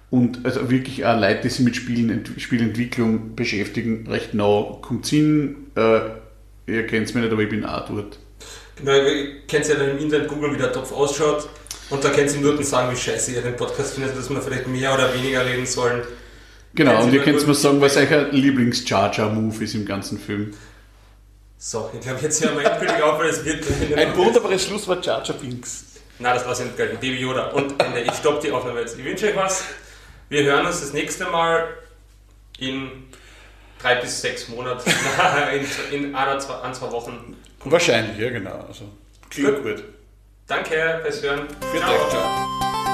und also wirklich auch Leute, die sich mit Spielen, Spielentwicklung beschäftigen, recht nah kommt hin. Äh, ihr kennt es mir nicht, aber ich bin auch dort. Genau, ihr kennt ja dann im Internet Google, wie der Topf ausschaut. Und da könnt ihr nur sagen, wie scheiße ihr den Podcast findet, dass wir vielleicht mehr oder weniger reden sollen. Genau, und ihr könnt mir sagen, was euer Lieblings-Jar-Jar-Move ist im ganzen Film. So, ich glaube, jetzt hören wir endgültig auf, weil es wird. Ein wunderbares Schlusswort, Jar Binks. Nein, das war es nicht gleich. Baby Yoda. Und Ende. Ich stoppe die Aufnahme jetzt. Ich wünsche euch was. Wir hören uns das nächste Mal in drei bis sechs Monaten. in, in einer, zwei, ein, zwei Wochen. Wahrscheinlich, ja, genau. Also, klingt gut. Danke fürs Hören. Vielen Dank. Ciao.